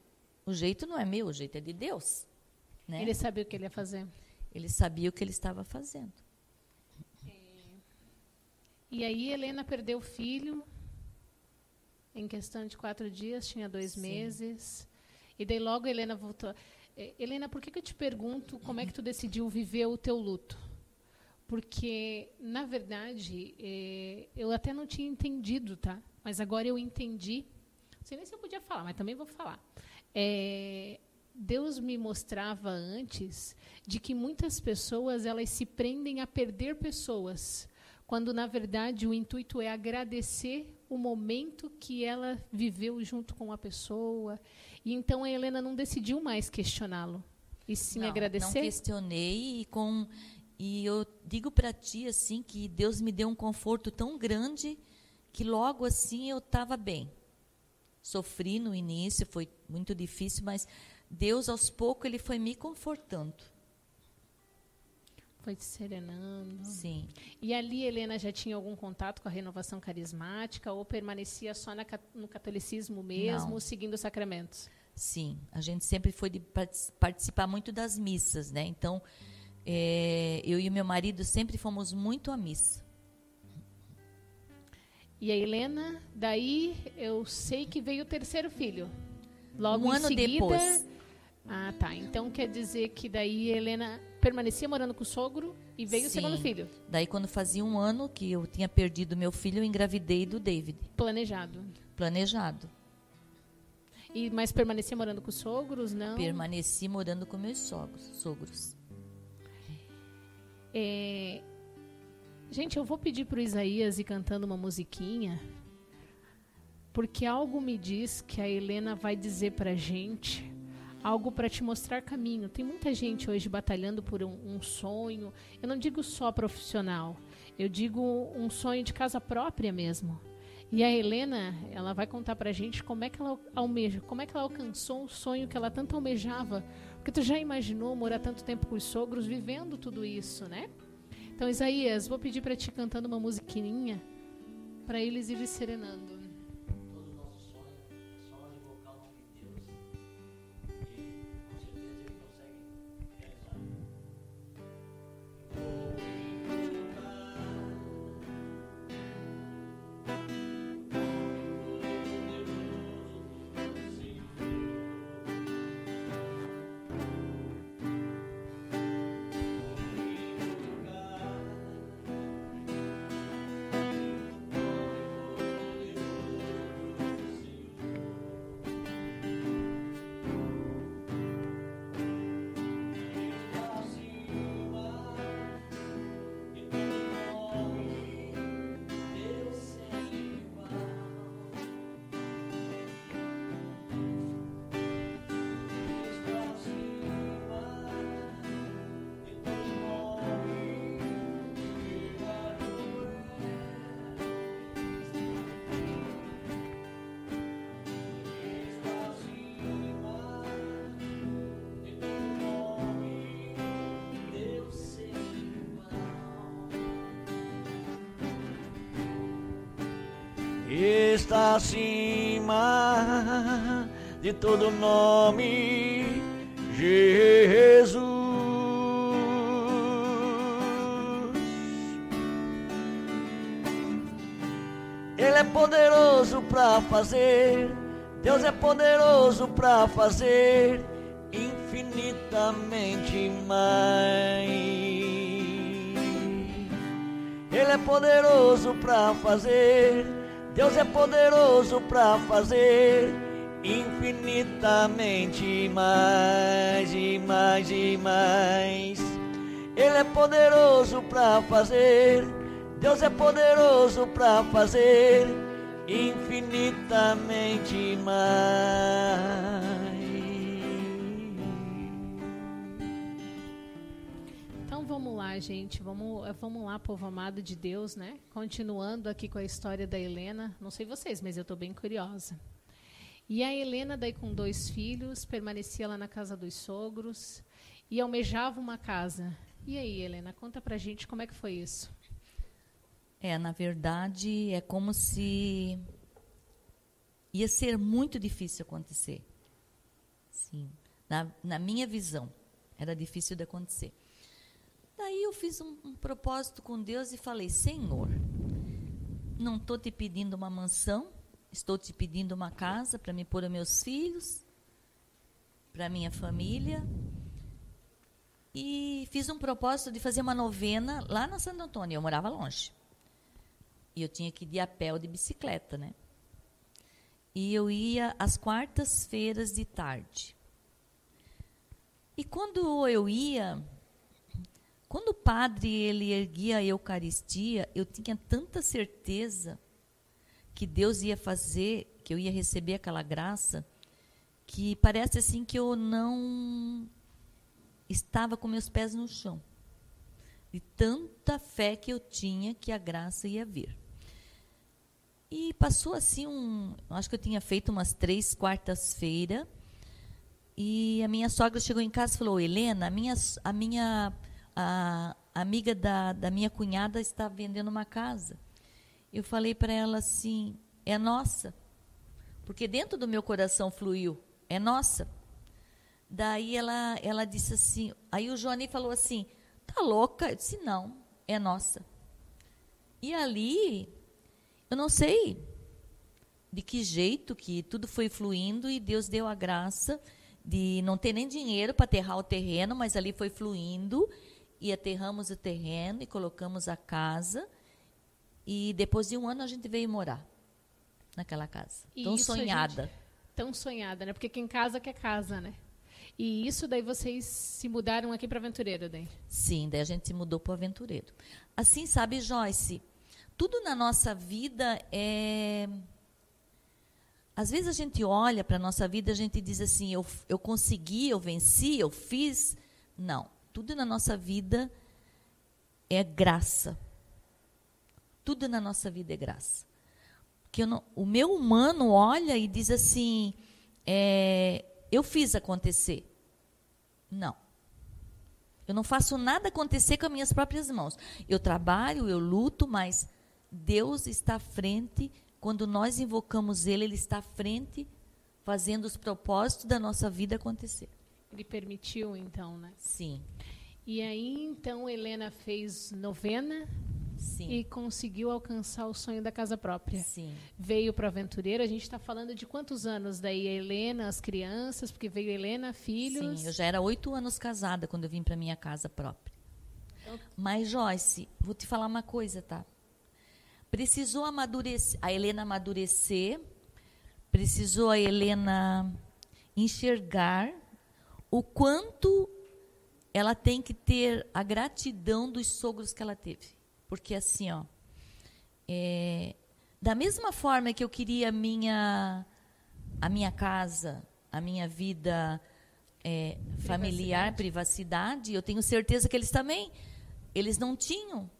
O jeito não é meu, o jeito é de Deus. Né? Ele sabia o que ele ia fazer. Ele sabia o que ele estava fazendo. E aí Helena perdeu o filho em questão de quatro dias, tinha dois Sim. meses. E daí logo Helena voltou. Helena, por que, que eu te pergunto como é que tu decidiu viver o teu luto? Porque, na verdade, é, eu até não tinha entendido, tá? Mas agora eu entendi. Não sei nem se eu podia falar, mas também vou falar. É, Deus me mostrava antes de que muitas pessoas elas se prendem a perder pessoas, quando na verdade o intuito é agradecer o momento que ela viveu junto com a pessoa. E então a Helena não decidiu mais questioná-lo, e sim não, agradecer. Não questionei e com e eu digo para ti assim que Deus me deu um conforto tão grande que logo assim eu estava bem. Sofri no início, foi muito difícil, mas Deus aos poucos ele foi me confortando. Foi te serenando. Sim. E ali Helena já tinha algum contato com a renovação carismática ou permanecia só na, no catolicismo mesmo, Não. seguindo os sacramentos? Sim, a gente sempre foi de participar muito das missas, né? Então, é, eu e meu marido sempre fomos muito à missa. E a Helena, daí eu sei que veio o terceiro filho. Logo um ano seguida, depois. Ah, tá. Então quer dizer que daí Helena permanecia morando com o sogro e veio Sim. o segundo filho. Daí quando fazia um ano que eu tinha perdido meu filho, eu engravidei do David. Planejado. Planejado. E mas permanecia morando com os sogros, não? Permaneci morando com meus sogros. sogros. É... Gente, eu vou pedir para o Isaías ir cantando uma musiquinha, porque algo me diz que a Helena vai dizer para gente algo para te mostrar caminho. Tem muita gente hoje batalhando por um, um, sonho. Eu não digo só profissional, eu digo um sonho de casa própria mesmo. E a Helena, ela vai contar para a gente como é que ela almeja, como é que ela alcançou um sonho que ela tanto almejava. Porque tu já imaginou morar tanto tempo com os sogros, vivendo tudo isso, né? Então, Isaías, vou pedir para ti cantando uma musiquinha para eles irem serenando. Acima de todo nome, Jesus. Ele é poderoso para fazer, Deus é poderoso para fazer infinitamente mais. Ele é poderoso para fazer Deus é poderoso para fazer infinitamente mais e mais e mais. Ele é poderoso para fazer. Deus é poderoso para fazer infinitamente mais. Gente. Vamos, eh, vamos lá, povo amado de Deus, né? Continuando aqui com a história da Helena. Não sei vocês, mas eu estou bem curiosa. E a Helena, daí com dois filhos, permanecia lá na casa dos sogros e almejava uma casa. E aí, Helena, conta pra gente como é que foi isso. É, na verdade, é como se ia ser muito difícil acontecer. Sim, na, na minha visão, era difícil de acontecer. Daí eu fiz um, um propósito com Deus e falei: Senhor, não estou te pedindo uma mansão, estou te pedindo uma casa para me pôr os meus filhos, para minha família. E fiz um propósito de fazer uma novena lá na Santo Antônio. Eu morava longe. E eu tinha que ir de a pé ou de bicicleta, né? E eu ia às quartas-feiras de tarde. E quando eu ia, quando o padre ele erguia a Eucaristia, eu tinha tanta certeza que Deus ia fazer, que eu ia receber aquela graça, que parece assim que eu não estava com meus pés no chão. De tanta fé que eu tinha que a graça ia vir. E passou assim um. Acho que eu tinha feito umas três quartas-feiras e a minha sogra chegou em casa e falou: Helena, a minha, a minha a, amiga da, da minha cunhada está vendendo uma casa. Eu falei para ela assim: é nossa. Porque dentro do meu coração fluiu: é nossa. Daí ela, ela disse assim: aí o Johnny falou assim: tá louca? Eu disse: não, é nossa. E ali, eu não sei de que jeito que tudo foi fluindo e Deus deu a graça de não ter nem dinheiro para aterrar o terreno, mas ali foi fluindo e aterramos o terreno e colocamos a casa. E depois de um ano a gente veio morar naquela casa. E tão sonhada. gente, tão sonhada, né? Porque quem casa quer casa, né? E isso daí vocês se mudaram aqui para Aventureiro, daí? Sim, daí a gente se mudou para Aventureiro. Assim, sabe, Joyce, tudo na nossa vida é às vezes a gente olha para a nossa vida, a gente diz assim, eu, eu consegui, eu venci, eu fiz. Não. Tudo na nossa vida é graça. Tudo na nossa vida é graça. Que não, o meu humano olha e diz assim, é, eu fiz acontecer. Não. Eu não faço nada acontecer com as minhas próprias mãos. Eu trabalho, eu luto, mas Deus está à frente quando nós invocamos Ele, Ele está à frente, fazendo os propósitos da nossa vida acontecer. Ele permitiu, então, né? Sim. E aí, então, Helena fez novena Sim. e conseguiu alcançar o sonho da casa própria. Sim. Veio para Aventureiro. A gente está falando de quantos anos daí? A Helena, as crianças, porque veio Helena, filhos. Sim, eu já era oito anos casada quando eu vim para minha casa própria. Mas, Joyce, vou te falar uma coisa, tá? Precisou amadurecer, a Helena amadurecer, precisou a Helena enxergar o quanto ela tem que ter a gratidão dos sogros que ela teve. Porque assim, ó, é, da mesma forma que eu queria a minha, a minha casa, a minha vida é, familiar, privacidade, eu tenho certeza que eles também, eles não tinham.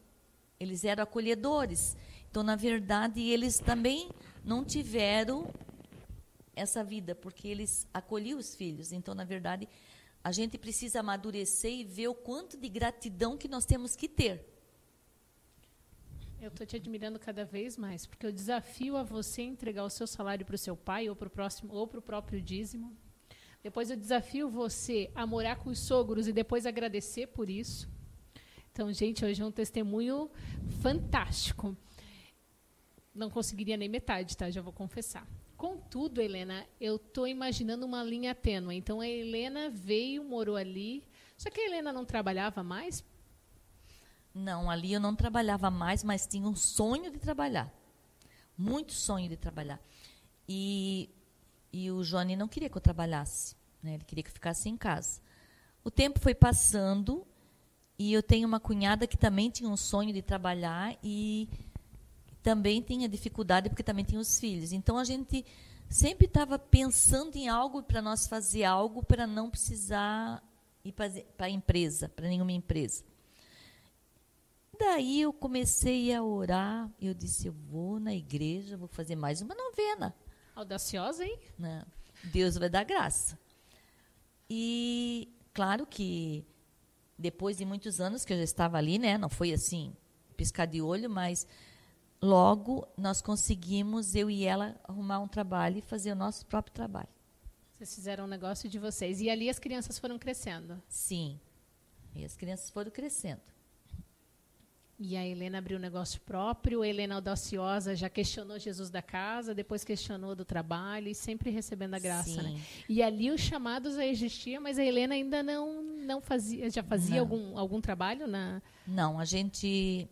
Eles eram acolhedores. Então, na verdade, eles também não tiveram essa vida, porque eles acolhiam os filhos. Então, na verdade, a gente precisa amadurecer e ver o quanto de gratidão que nós temos que ter. Eu estou te admirando cada vez mais, porque eu desafio a você entregar o seu salário para o seu pai ou para o próximo ou para o próprio dízimo. Depois eu desafio você a morar com os sogros e depois agradecer por isso. Então, gente, hoje é um testemunho fantástico não conseguiria nem metade, tá? Já vou confessar. Contudo, Helena, eu estou imaginando uma linha tênue. Então, a Helena veio, morou ali. Só que a Helena não trabalhava mais? Não, ali eu não trabalhava mais, mas tinha um sonho de trabalhar. Muito sonho de trabalhar. E, e o Johnny não queria que eu trabalhasse. Né? Ele queria que eu ficasse em casa. O tempo foi passando e eu tenho uma cunhada que também tinha um sonho de trabalhar e também tinha dificuldade porque também tinha os filhos. Então a gente sempre estava pensando em algo para nós fazer algo para não precisar ir para a empresa, para nenhuma empresa. Daí eu comecei a orar, eu disse, eu vou na igreja, vou fazer mais uma novena. Audaciosa, hein? Não, Deus vai dar graça. E claro que depois de muitos anos que eu já estava ali, né, não foi assim piscar de olho, mas Logo, nós conseguimos, eu e ela, arrumar um trabalho e fazer o nosso próprio trabalho. Vocês fizeram um negócio de vocês. E ali as crianças foram crescendo? Sim. E as crianças foram crescendo. E a Helena abriu um negócio próprio. A Helena audaciosa já questionou Jesus da casa, depois questionou do trabalho e sempre recebendo a graça, né? E ali os chamados já existiam, mas a Helena ainda não não fazia, já fazia não. algum algum trabalho na Não, a gente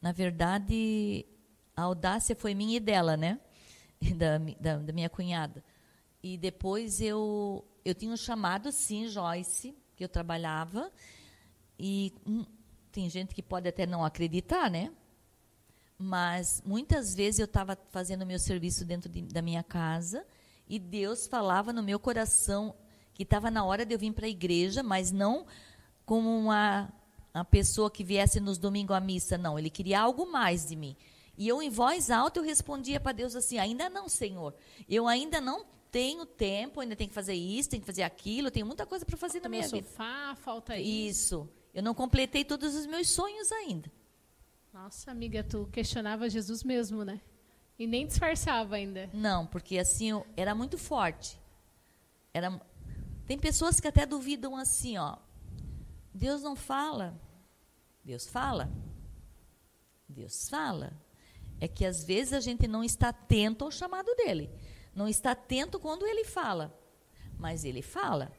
na verdade a audácia foi minha e dela, né? Da, da, da minha cunhada. E depois eu eu tinha um chamado sim, Joyce, que eu trabalhava e hum, tem gente que pode até não acreditar, né? Mas muitas vezes eu estava fazendo meu serviço dentro de, da minha casa e Deus falava no meu coração que estava na hora de eu vir para a igreja, mas não como uma, uma pessoa que viesse nos domingos à missa, não. Ele queria algo mais de mim. E eu, em voz alta, eu respondia para Deus assim: ainda não, Senhor. Eu ainda não tenho tempo, ainda tenho que fazer isso, tenho que fazer aquilo, tenho muita coisa para fazer falta na minha meu vida. sofá, falta isso. Isso. Eu não completei todos os meus sonhos ainda. Nossa, amiga, tu questionava Jesus mesmo, né? E nem disfarçava ainda. Não, porque assim, era muito forte. Era Tem pessoas que até duvidam assim, ó. Deus não fala. Deus fala. Deus fala. É que às vezes a gente não está atento ao chamado dele. Não está atento quando ele fala. Mas ele fala.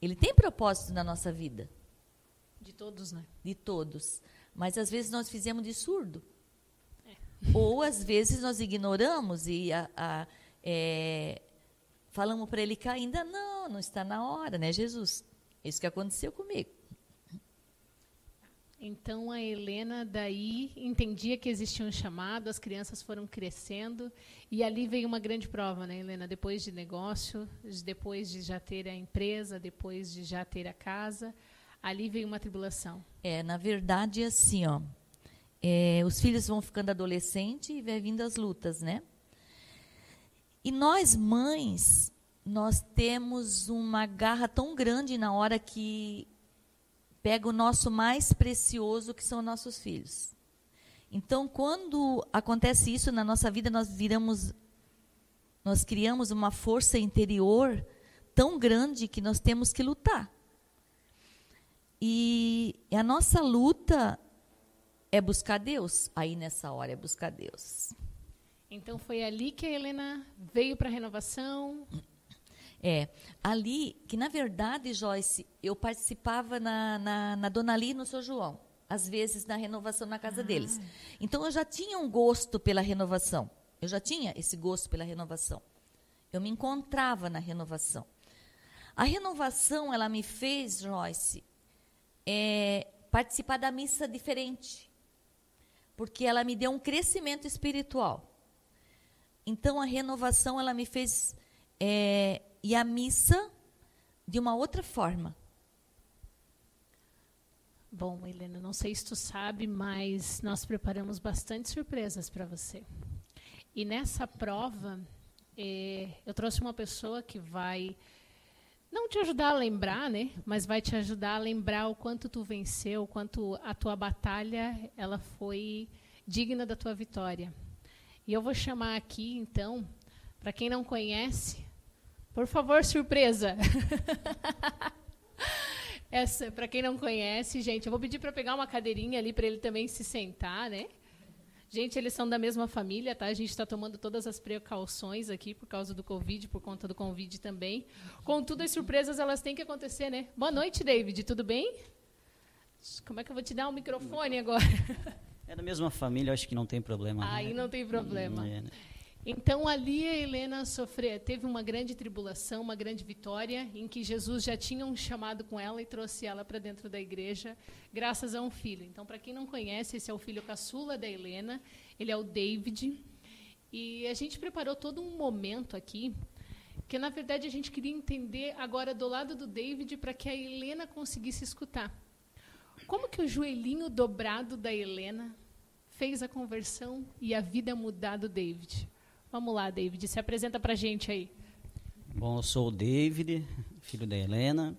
Ele tem propósito na nossa vida. De todos, né? De todos. Mas às vezes nós fizemos de surdo. É. Ou às vezes nós ignoramos e a, a, é, falamos para ele que ainda não, não está na hora, né, Jesus? Isso que aconteceu comigo. Então a Helena daí entendia que existia um chamado, as crianças foram crescendo e ali veio uma grande prova, né, Helena? Depois de negócio, depois de já ter a empresa, depois de já ter a casa, ali veio uma tribulação. É, na verdade, assim, ó, é, os filhos vão ficando adolescentes e vai vindo as lutas, né? E nós, mães, nós temos uma garra tão grande na hora que pega o nosso mais precioso, que são nossos filhos. Então, quando acontece isso na nossa vida, nós viramos, nós criamos uma força interior tão grande que nós temos que lutar. E a nossa luta é buscar Deus. Aí nessa hora é buscar Deus. Então foi ali que a Helena veio para a renovação. É, ali, que na verdade, Joyce, eu participava na, na, na Dona Ali e no São João, às vezes na renovação na casa ah. deles. Então eu já tinha um gosto pela renovação. Eu já tinha esse gosto pela renovação. Eu me encontrava na renovação. A renovação, ela me fez, Joyce, é, participar da missa diferente, porque ela me deu um crescimento espiritual. Então a renovação ela me fez é, ir à missa de uma outra forma. Bom, Helena, não sei se tu sabe, mas nós preparamos bastante surpresas para você. E nessa prova, é, eu trouxe uma pessoa que vai não te ajudar a lembrar, né? Mas vai te ajudar a lembrar o quanto tu venceu, o quanto a tua batalha ela foi digna da tua vitória. E eu vou chamar aqui, então, para quem não conhece, por favor, surpresa. Essa, para quem não conhece, gente, eu vou pedir para pegar uma cadeirinha ali para ele também se sentar, né? Gente, eles são da mesma família, tá? A gente está tomando todas as precauções aqui por causa do Covid, por conta do Covid também. Contudo, as surpresas elas têm que acontecer, né? Boa noite, David. Tudo bem? Como é que eu vou te dar um microfone agora? É da mesma família, acho que não tem problema. Né? Aí não tem problema. É, né? Então ali a Helena sofreu, teve uma grande tribulação, uma grande vitória, em que Jesus já tinha um chamado com ela e trouxe ela para dentro da igreja, graças a um filho. Então, para quem não conhece, esse é o filho caçula da Helena, ele é o David. E a gente preparou todo um momento aqui, que na verdade a gente queria entender agora do lado do David para que a Helena conseguisse escutar. Como que o joelhinho dobrado da Helena fez a conversão e a vida mudar do David? Vamos lá, David, se apresenta para a gente aí. Bom, eu sou o David, filho da Helena.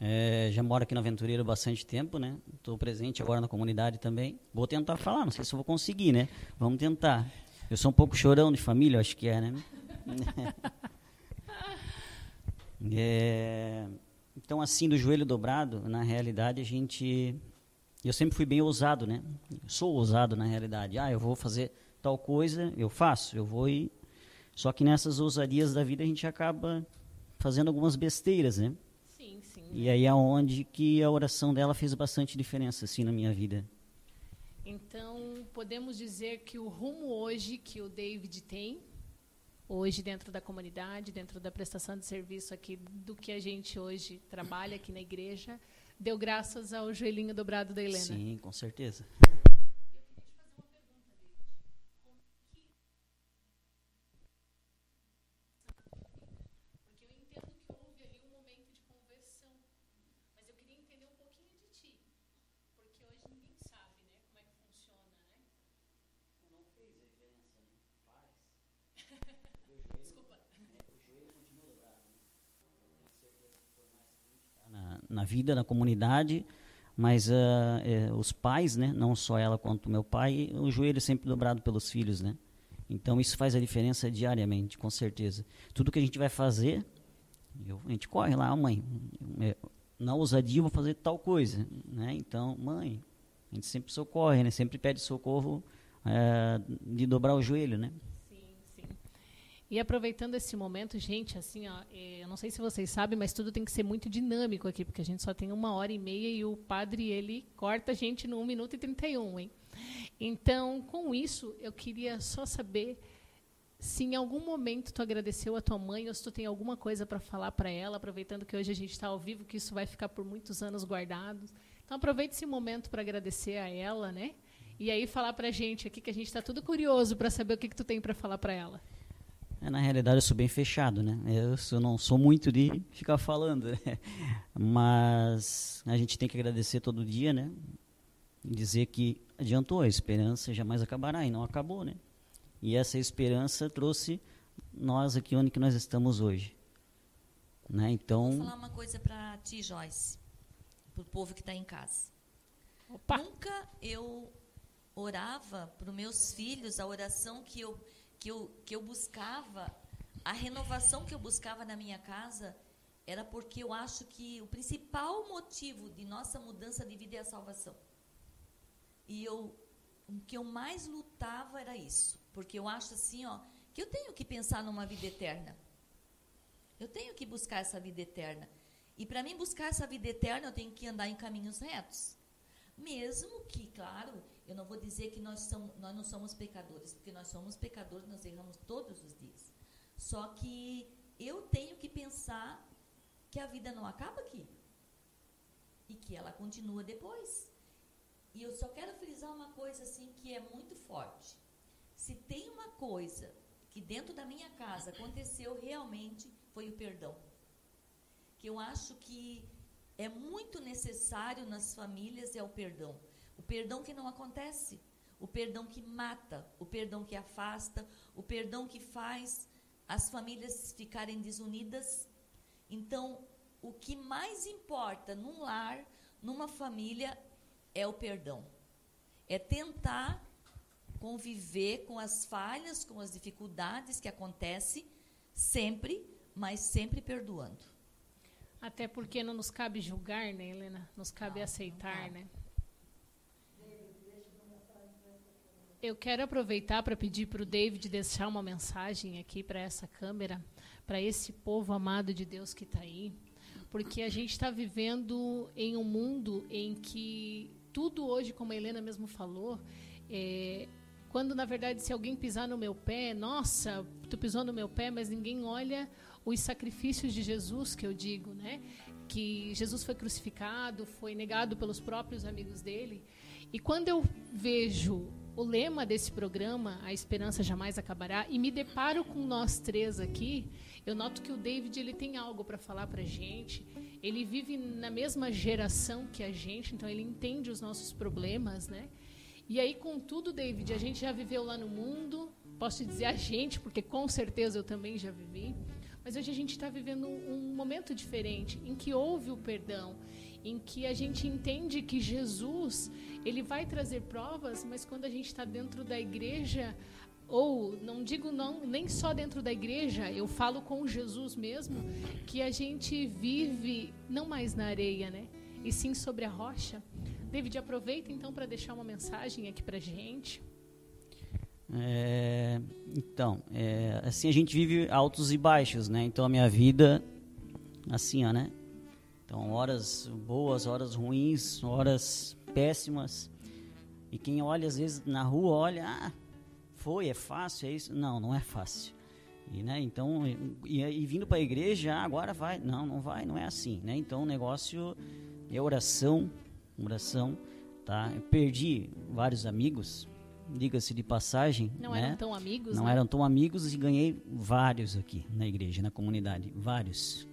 É, já moro aqui na Aventureira há bastante tempo, né? Estou presente agora na comunidade também. Vou tentar falar, não sei se vou conseguir, né? Vamos tentar. Eu sou um pouco chorão de família, acho que é, né? é, então, assim, do joelho dobrado, na realidade, a gente eu sempre fui bem ousado, né? Sou ousado na realidade. Ah, eu vou fazer tal coisa, eu faço, eu vou e só que nessas ousarias da vida a gente acaba fazendo algumas besteiras, né? Sim, sim. E aí é onde que a oração dela fez bastante diferença assim na minha vida. Então, podemos dizer que o rumo hoje que o David tem, hoje dentro da comunidade, dentro da prestação de serviço aqui, do que a gente hoje trabalha aqui na igreja, deu graças ao joelhinho dobrado da Helena. Sim, com certeza. Na vida, na comunidade, mas uh, os pais, né, não só ela quanto meu pai, o joelho sempre dobrado pelos filhos, né? Então isso faz a diferença diariamente, com certeza. Tudo que a gente vai fazer, eu, a gente corre lá, mãe, é, na ousadia vou fazer tal coisa, né? Então, mãe, a gente sempre socorre, né? Sempre pede socorro é, de dobrar o joelho, né? E aproveitando esse momento, gente, assim, ó, é, eu não sei se vocês sabem, mas tudo tem que ser muito dinâmico aqui, porque a gente só tem uma hora e meia e o padre, ele corta a gente no 1 minuto e 31, hein? Então, com isso, eu queria só saber se em algum momento tu agradeceu a tua mãe ou se tu tem alguma coisa para falar para ela, aproveitando que hoje a gente está ao vivo, que isso vai ficar por muitos anos guardado. Então, aproveite esse momento para agradecer a ela, né? E aí falar para a gente aqui, que a gente está tudo curioso para saber o que, que tu tem para falar para ela. É, na realidade, eu sou bem fechado, né? Eu, eu não sou muito de ficar falando, né? Mas a gente tem que agradecer todo dia, né? E dizer que adiantou, a esperança jamais acabará, e não acabou, né? E essa esperança trouxe nós aqui onde que nós estamos hoje. Né? Então... Vou falar uma coisa para ti, Joyce, para o povo que está em casa. Opa. Nunca eu orava para os meus filhos a oração que eu que eu, que eu buscava, a renovação que eu buscava na minha casa, era porque eu acho que o principal motivo de nossa mudança de vida é a salvação. E eu, o que eu mais lutava era isso, porque eu acho assim, ó, que eu tenho que pensar numa vida eterna. Eu tenho que buscar essa vida eterna. E para mim buscar essa vida eterna, eu tenho que andar em caminhos retos. Mesmo que, claro, eu não vou dizer que nós, somos, nós não somos pecadores, porque nós somos pecadores, nós erramos todos os dias. Só que eu tenho que pensar que a vida não acaba aqui. E que ela continua depois. E eu só quero frisar uma coisa assim que é muito forte. Se tem uma coisa que dentro da minha casa aconteceu realmente, foi o perdão. Que eu acho que é muito necessário nas famílias é o perdão. O perdão que não acontece, o perdão que mata, o perdão que afasta, o perdão que faz as famílias ficarem desunidas. Então, o que mais importa num lar, numa família, é o perdão. É tentar conviver com as falhas, com as dificuldades que acontecem, sempre, mas sempre perdoando. Até porque não nos cabe julgar, né, Helena? Nos cabe não, aceitar, não né? Eu quero aproveitar para pedir para o David deixar uma mensagem aqui para essa câmera, para esse povo amado de Deus que está aí, porque a gente está vivendo em um mundo em que tudo hoje, como a Helena mesmo falou, é, quando na verdade se alguém pisar no meu pé, nossa, tu pisou no meu pé, mas ninguém olha os sacrifícios de Jesus que eu digo, né? Que Jesus foi crucificado, foi negado pelos próprios amigos dele. E quando eu vejo o lema desse programa, A Esperança Jamais Acabará, e me deparo com nós três aqui, eu noto que o David ele tem algo para falar para gente. Ele vive na mesma geração que a gente, então ele entende os nossos problemas, né? E aí, contudo, David, a gente já viveu lá no mundo, posso dizer a gente, porque com certeza eu também já vivi, mas hoje a gente está vivendo um momento diferente, em que houve o perdão, em que a gente entende que Jesus ele vai trazer provas, mas quando a gente está dentro da igreja, ou não digo não nem só dentro da igreja, eu falo com Jesus mesmo, que a gente vive não mais na areia, né? E sim sobre a rocha. David, aproveita então para deixar uma mensagem aqui para gente. É, então, é, assim a gente vive altos e baixos, né? Então a minha vida, assim, ó, né? Então horas boas, horas ruins, horas péssimas. E quem olha às vezes na rua olha, ah, foi, é fácil, é isso? Não, não é fácil. E, né, então, e, e vindo para a igreja, ah, agora vai. Não, não vai, não é assim, né? Então o negócio é oração, oração, tá? Eu perdi vários amigos, diga-se de passagem. Não né? eram tão amigos, Não né? eram tão amigos e ganhei vários aqui na igreja, na comunidade, vários.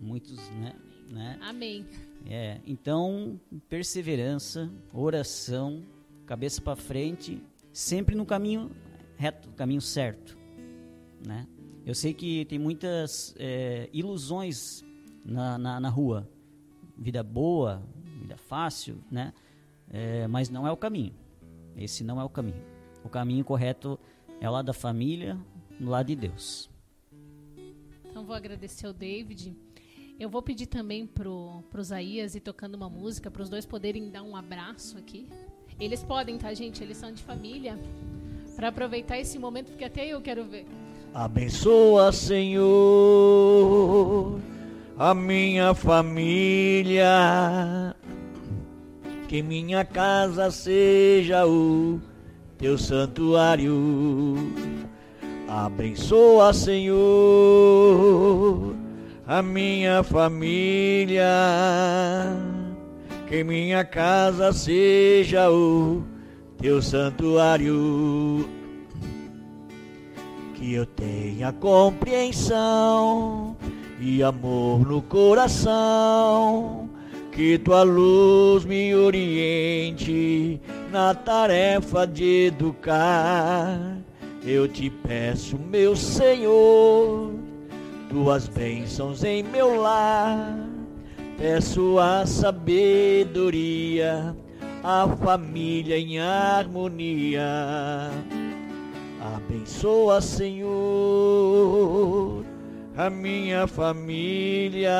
Muitos, né? Né? Amém. É, então, perseverança, oração, cabeça para frente, sempre no caminho reto, caminho certo, né? Eu sei que tem muitas é, ilusões na, na, na, rua, vida boa, vida fácil, né? É, mas não é o caminho. Esse não é o caminho. O caminho correto é o lado da família, no lado de Deus. Então vou agradecer ao David. Eu vou pedir também pro, pro Zaías ir tocando uma música, para os dois poderem dar um abraço aqui. Eles podem, tá, gente? Eles são de família. Para aproveitar esse momento, porque até eu quero ver. Abençoa, Senhor, a minha família. Que minha casa seja o teu santuário. Abençoa, Senhor, a minha família. Que minha casa seja o teu santuário. Que eu tenha compreensão e amor no coração. Que tua luz me oriente na tarefa de educar. Eu te peço, meu Senhor, tuas bênçãos em meu lar. Peço a sabedoria, a família em harmonia. Abençoa, Senhor, a minha família.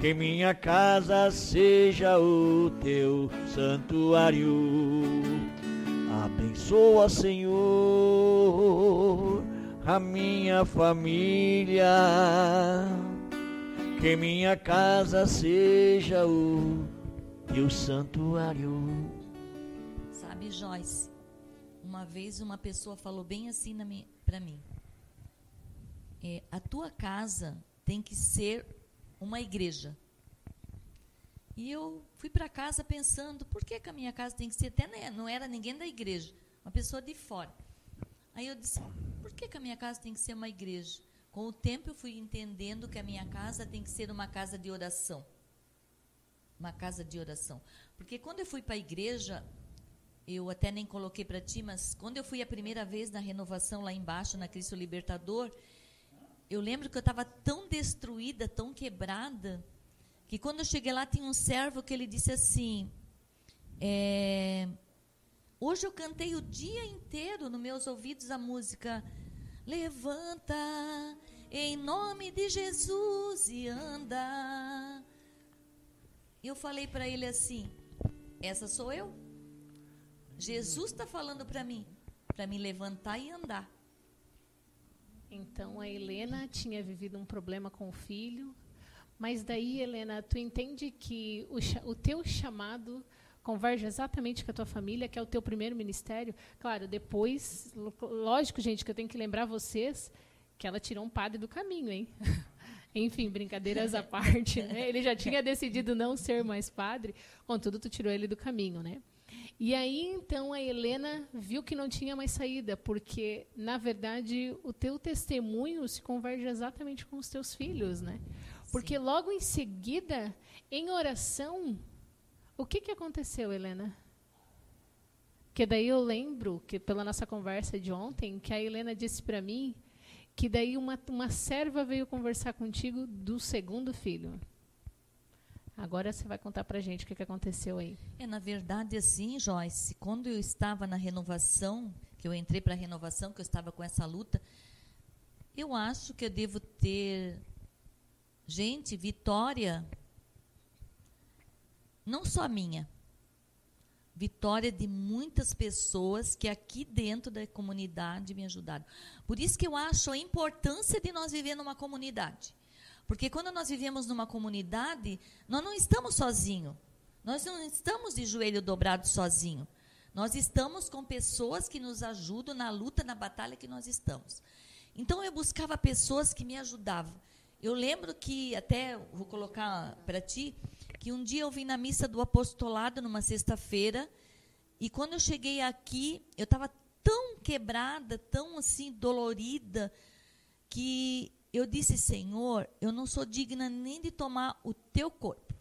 Que minha casa seja o teu santuário. Abençoa, Senhor, a minha família. Que minha casa seja o teu santuário. Sabe, Joyce, uma vez uma pessoa falou bem assim para mim: é, a tua casa tem que ser uma igreja. E eu fui para casa pensando, por que, que a minha casa tem que ser? Até não era ninguém da igreja, uma pessoa de fora. Aí eu disse, que, que a minha casa tem que ser uma igreja? Com o tempo eu fui entendendo que a minha casa tem que ser uma casa de oração. Uma casa de oração. Porque quando eu fui para a igreja, eu até nem coloquei para ti, mas quando eu fui a primeira vez na renovação lá embaixo, na Cristo Libertador, eu lembro que eu estava tão destruída, tão quebrada, que quando eu cheguei lá tinha um servo que ele disse assim: é, Hoje eu cantei o dia inteiro nos meus ouvidos a música Levanta em nome de Jesus e anda. Eu falei para ele assim: Essa sou eu. Jesus está falando para mim, para me levantar e andar. Então a Helena tinha vivido um problema com o filho, mas daí, Helena, tu entende que o, o teu chamado converge exatamente com a tua família, que é o teu primeiro ministério. Claro, depois, lógico, gente, que eu tenho que lembrar vocês que ela tirou um padre do caminho, hein? Enfim, brincadeiras à parte, né? Ele já tinha decidido não ser mais padre, contudo, tu tirou ele do caminho, né? E aí, então, a Helena viu que não tinha mais saída, porque, na verdade, o teu testemunho se converge exatamente com os teus filhos, né? Porque logo em seguida, em oração, o que, que aconteceu, Helena? Que daí eu lembro, que pela nossa conversa de ontem, que a Helena disse para mim que daí uma, uma serva veio conversar contigo do segundo filho. Agora você vai contar para gente o que, que aconteceu aí. É, na verdade, assim, Joyce, quando eu estava na renovação, que eu entrei para a renovação, que eu estava com essa luta, eu acho que eu devo ter. Gente, Vitória. Não só minha, vitória de muitas pessoas que aqui dentro da comunidade me ajudaram. Por isso que eu acho a importância de nós viver numa comunidade. Porque quando nós vivemos numa comunidade, nós não estamos sozinhos. Nós não estamos de joelho dobrado sozinho. Nós estamos com pessoas que nos ajudam na luta, na batalha que nós estamos. Então eu buscava pessoas que me ajudavam. Eu lembro que até vou colocar para ti que um dia eu vim na missa do apostolado numa sexta-feira e quando eu cheguei aqui eu estava tão quebrada, tão assim dolorida que eu disse Senhor, eu não sou digna nem de tomar o teu corpo.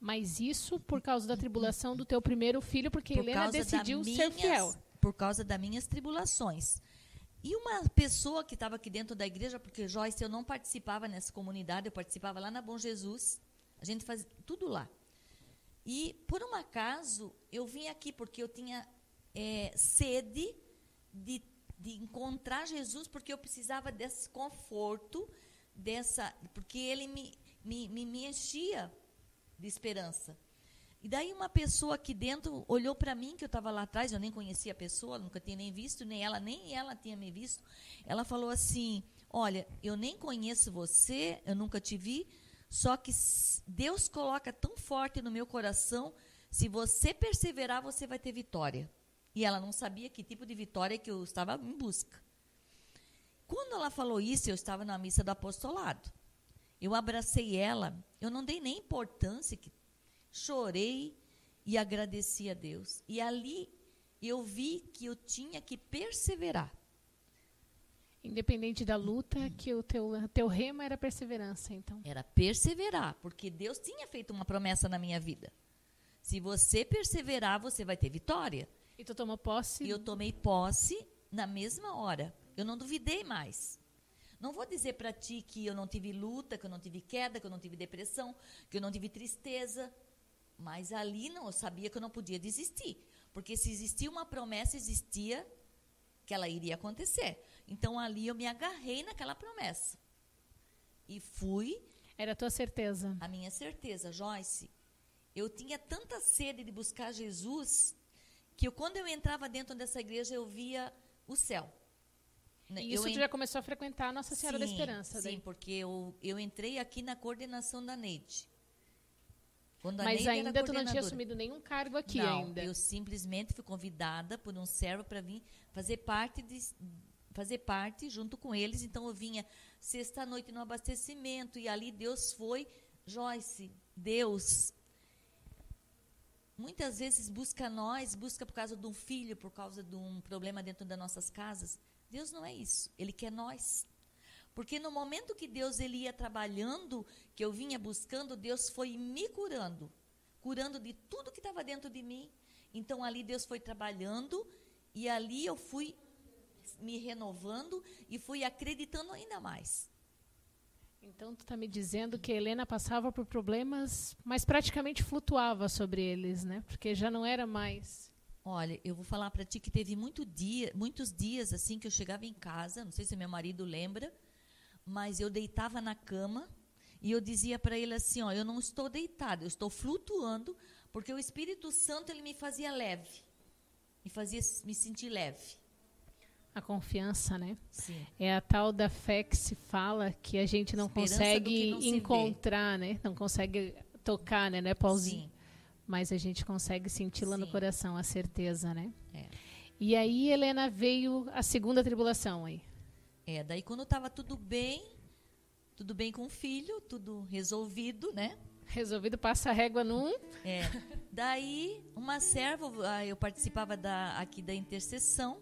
Mas isso por causa da tribulação do teu primeiro filho, porque por Helena decidiu minhas, ser fiel. Por causa das minhas tribulações. E uma pessoa que estava aqui dentro da igreja, porque Joyce, eu não participava nessa comunidade, eu participava lá na Bom Jesus. A gente fazia tudo lá. E, por um acaso, eu vim aqui porque eu tinha é, sede de, de encontrar Jesus, porque eu precisava desse conforto, dessa, porque ele me, me, me, me enchia de esperança. E daí uma pessoa aqui dentro olhou para mim, que eu estava lá atrás, eu nem conhecia a pessoa, nunca tinha nem visto, nem ela, nem ela tinha me visto. Ela falou assim: Olha, eu nem conheço você, eu nunca te vi, só que Deus coloca tão forte no meu coração, se você perseverar, você vai ter vitória. E ela não sabia que tipo de vitória que eu estava em busca. Quando ela falou isso, eu estava na missa do apostolado. Eu abracei ela, eu não dei nem importância, que chorei e agradeci a Deus. E ali eu vi que eu tinha que perseverar. Independente da luta, que o teu, teu rema era perseverança, então. Era perseverar, porque Deus tinha feito uma promessa na minha vida. Se você perseverar, você vai ter vitória. E tu tomou posse? E eu tomei posse na mesma hora. Eu não duvidei mais. Não vou dizer para ti que eu não tive luta, que eu não tive queda, que eu não tive depressão, que eu não tive tristeza. Mas ali não, eu sabia que eu não podia desistir. Porque se existia uma promessa, existia que ela iria acontecer. Então ali eu me agarrei naquela promessa. E fui. Era a tua certeza. A minha certeza, Joyce. Eu tinha tanta sede de buscar Jesus que eu, quando eu entrava dentro dessa igreja eu via o céu. E isso tu já começou a frequentar a Nossa Senhora sim, da Esperança. Sim, porque eu, eu entrei aqui na coordenação da Neide. Quando Mas ainda tu não tinha assumido nenhum cargo aqui não, ainda. eu simplesmente fui convidada por um servo para vir fazer parte de fazer parte junto com eles. Então eu vinha sexta noite no abastecimento e ali Deus foi, Joyce, Deus muitas vezes busca nós, busca por causa de um filho, por causa de um problema dentro das nossas casas. Deus não é isso. Ele quer nós. Porque no momento que Deus ele ia trabalhando, que eu vinha buscando, Deus foi me curando, curando de tudo que estava dentro de mim. Então ali Deus foi trabalhando e ali eu fui me renovando e fui acreditando ainda mais. Então tu está me dizendo que a Helena passava por problemas, mas praticamente flutuava sobre eles, né? Porque já não era mais Olha, eu vou falar para ti que teve muito dia, muitos dias assim que eu chegava em casa, não sei se meu marido lembra, mas eu deitava na cama e eu dizia para ele assim, ó, eu não estou deitada, eu estou flutuando, porque o Espírito Santo ele me fazia leve, me fazia me sentir leve. A confiança, né? Sim. É a tal da fé que se fala que a gente não Esperança consegue não encontrar, né? Não consegue tocar, né, né, Pauzinho? Sim mas a gente consegue senti-la no coração, a certeza, né? É. E aí, Helena, veio a segunda tribulação aí. É, daí quando estava tudo bem, tudo bem com o filho, tudo resolvido, né? Resolvido, passa a régua num. É. Daí, uma serva, eu participava da, aqui da intercessão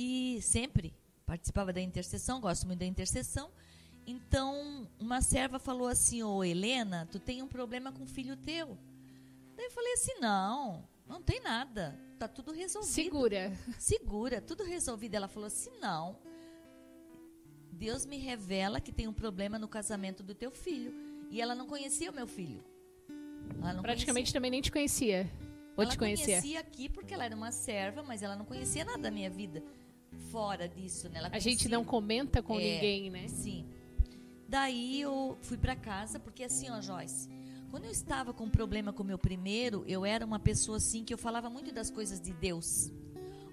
e sempre participava da intercessão, gosto muito da intercessão. Então, uma serva falou assim: Ô Helena, tu tem um problema com o filho teu. Daí eu falei assim: não, não tem nada. Tá tudo resolvido. Segura. Segura, tudo resolvido. Ela falou assim: não. Deus me revela que tem um problema no casamento do teu filho. E ela não conhecia o meu filho. Praticamente conhecia. também nem te conhecia. Ou ela te conhecia? conhecia aqui porque ela era uma serva, mas ela não conhecia nada da minha vida fora disso, né? Ela a gente não comenta com é, ninguém, né? Sim. Daí eu fui para casa, porque assim, ó, Joyce, Quando eu estava com um problema com o meu primeiro, eu era uma pessoa assim que eu falava muito das coisas de Deus.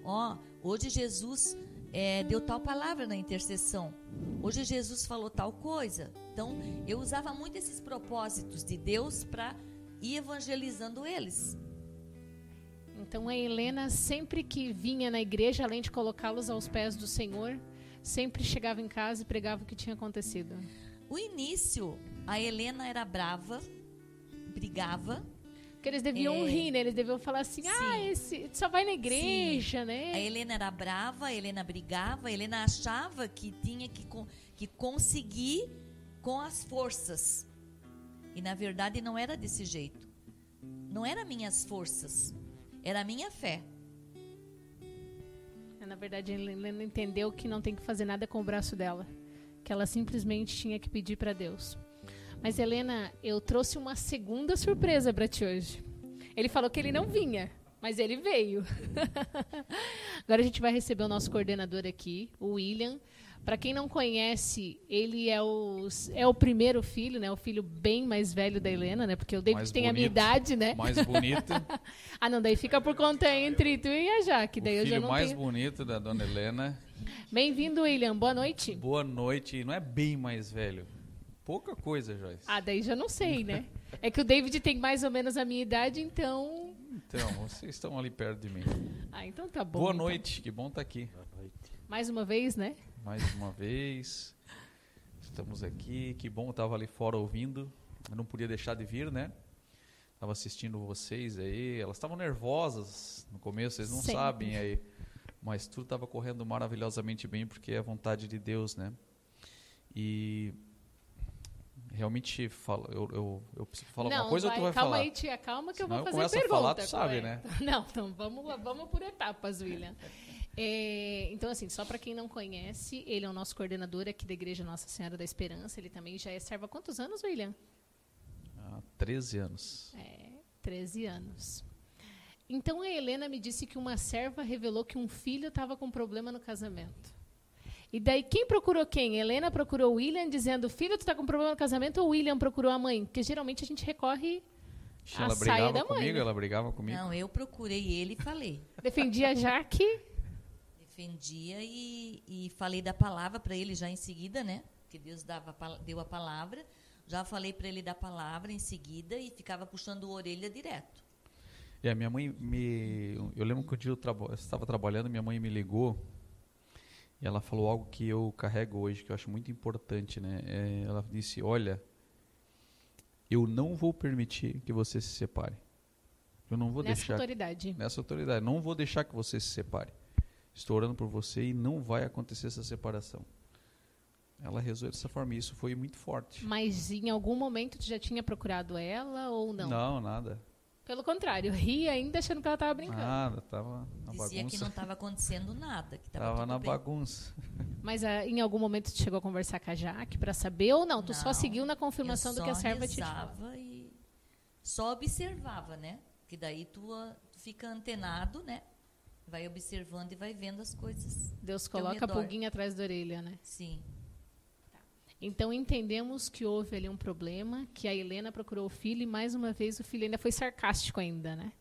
Ó, hoje Jesus é, deu tal palavra na intercessão. Hoje Jesus falou tal coisa. Então, eu usava muito esses propósitos de Deus para ir evangelizando eles. Então, a Helena, sempre que vinha na igreja, além de colocá-los aos pés do Senhor, sempre chegava em casa e pregava o que tinha acontecido. O início, a Helena era brava, brigava. Porque eles deviam É. rir, né? Eles deviam falar assim, ah, Sim. esse só vai na igreja, A né? Helena era brava, a Helena brigava, a Helena achava que tinha que, que conseguir com as forças. E na verdade não era desse jeito. Não era minhas forças, era a minha fé. Na verdade, Helena entendeu que não tem que fazer nada com o braço dela. Que ela simplesmente tinha que pedir para Deus. Mas, Helena, eu trouxe uma segunda surpresa para ti hoje. Ele falou que ele não vinha, mas ele veio. Agora a gente vai receber o nosso coordenador aqui, o William. Para quem não conhece, ele é o, é o primeiro filho, né? O filho bem mais velho da Helena, né? Porque o David Mais tem a minha bonito, idade, né? Mais bonito. Ah, não, daí fica por conta entre tu e a Jaque. o Daí eu já filho não mais tenho... bonito da dona Helena. Bem-vindo, William. Boa noite. Boa noite. Não é bem mais velho. Pouca coisa, Joyce. Ah, daí já não sei, né? É que o David tem mais ou menos a minha idade, então. Então, vocês estão ali perto de mim. Ah, então tá bom. Boa então. noite, que bom estar aqui. Mais uma vez, né? Mais uma vez. Estamos aqui. Que bom, eu estava ali fora ouvindo. Eu não podia deixar de vir, né? Estava assistindo vocês aí. Elas estavam nervosas no começo, vocês não Sempre. sabem aí. Mas tudo estava correndo maravilhosamente bem porque é a vontade de Deus, né? E realmente falo, eu, eu, eu preciso falar não, alguma coisa vai, ou tu vai calma falar? aí, tia, calma que eu Senão vou eu fazer começo a pergunta. falar, tu sabe, né? Não, então vamos lá, vamos por etapas, William. É, então, assim, só para quem não conhece, ele é o nosso coordenador aqui da Igreja Nossa Senhora da Esperança. Ele também já é servo há quantos anos, William? Há 13 anos. É, 13 anos. Então a Helena me disse que uma serva revelou que um filho estava com problema no casamento. E daí quem procurou quem? Helena procurou o William dizendo: "Filho, tu está com problema no casamento?" ou o William procurou a mãe? Porque geralmente a gente recorre A ela saia brigava da mãe, comigo, né? ela brigava comigo. Não, eu procurei ele e falei. defendia a Jaque. Defendia e, e falei da palavra para ele já em seguida, né? Que Deus dava, deu a palavra. Já falei para ele da palavra em seguida e ficava puxando a orelha direto. E a minha mãe me. Eu lembro que um dia eu, estava trabalhando, minha mãe me ligou e ela falou algo que eu carrego hoje, que eu acho muito importante, né? É, ela disse: Olha, eu não vou permitir que você se separe. Eu não vou nessa deixar. autoridade. Nessa autoridade. Não vou deixar que você se separe. Estou orando por você e não vai acontecer essa separação. Ela rezou dessa forma e isso foi muito forte. Mas em algum momento tu já tinha procurado ela ou não? Não, nada. Pelo contrário, ria ainda achando que ela estava brincando. Nada, tava na Dizia que bagunça. não estava acontecendo nada, que estava na bem. bagunça. Mas ah, em algum momento tu chegou a conversar com a Jaque para saber ou não? Tu só Não, seguiu na confirmação do que a só serva te falou. rezava e só observava, né? Que daí tu, ah, tu fica antenado, né? Vai observando e vai vendo as coisas. Deus coloca a pulguinha atrás da orelha, né? Sim. Então entendemos que houve ali um problema, que a Helena procurou o filho e mais uma vez o filho ainda foi sarcástico ainda, né?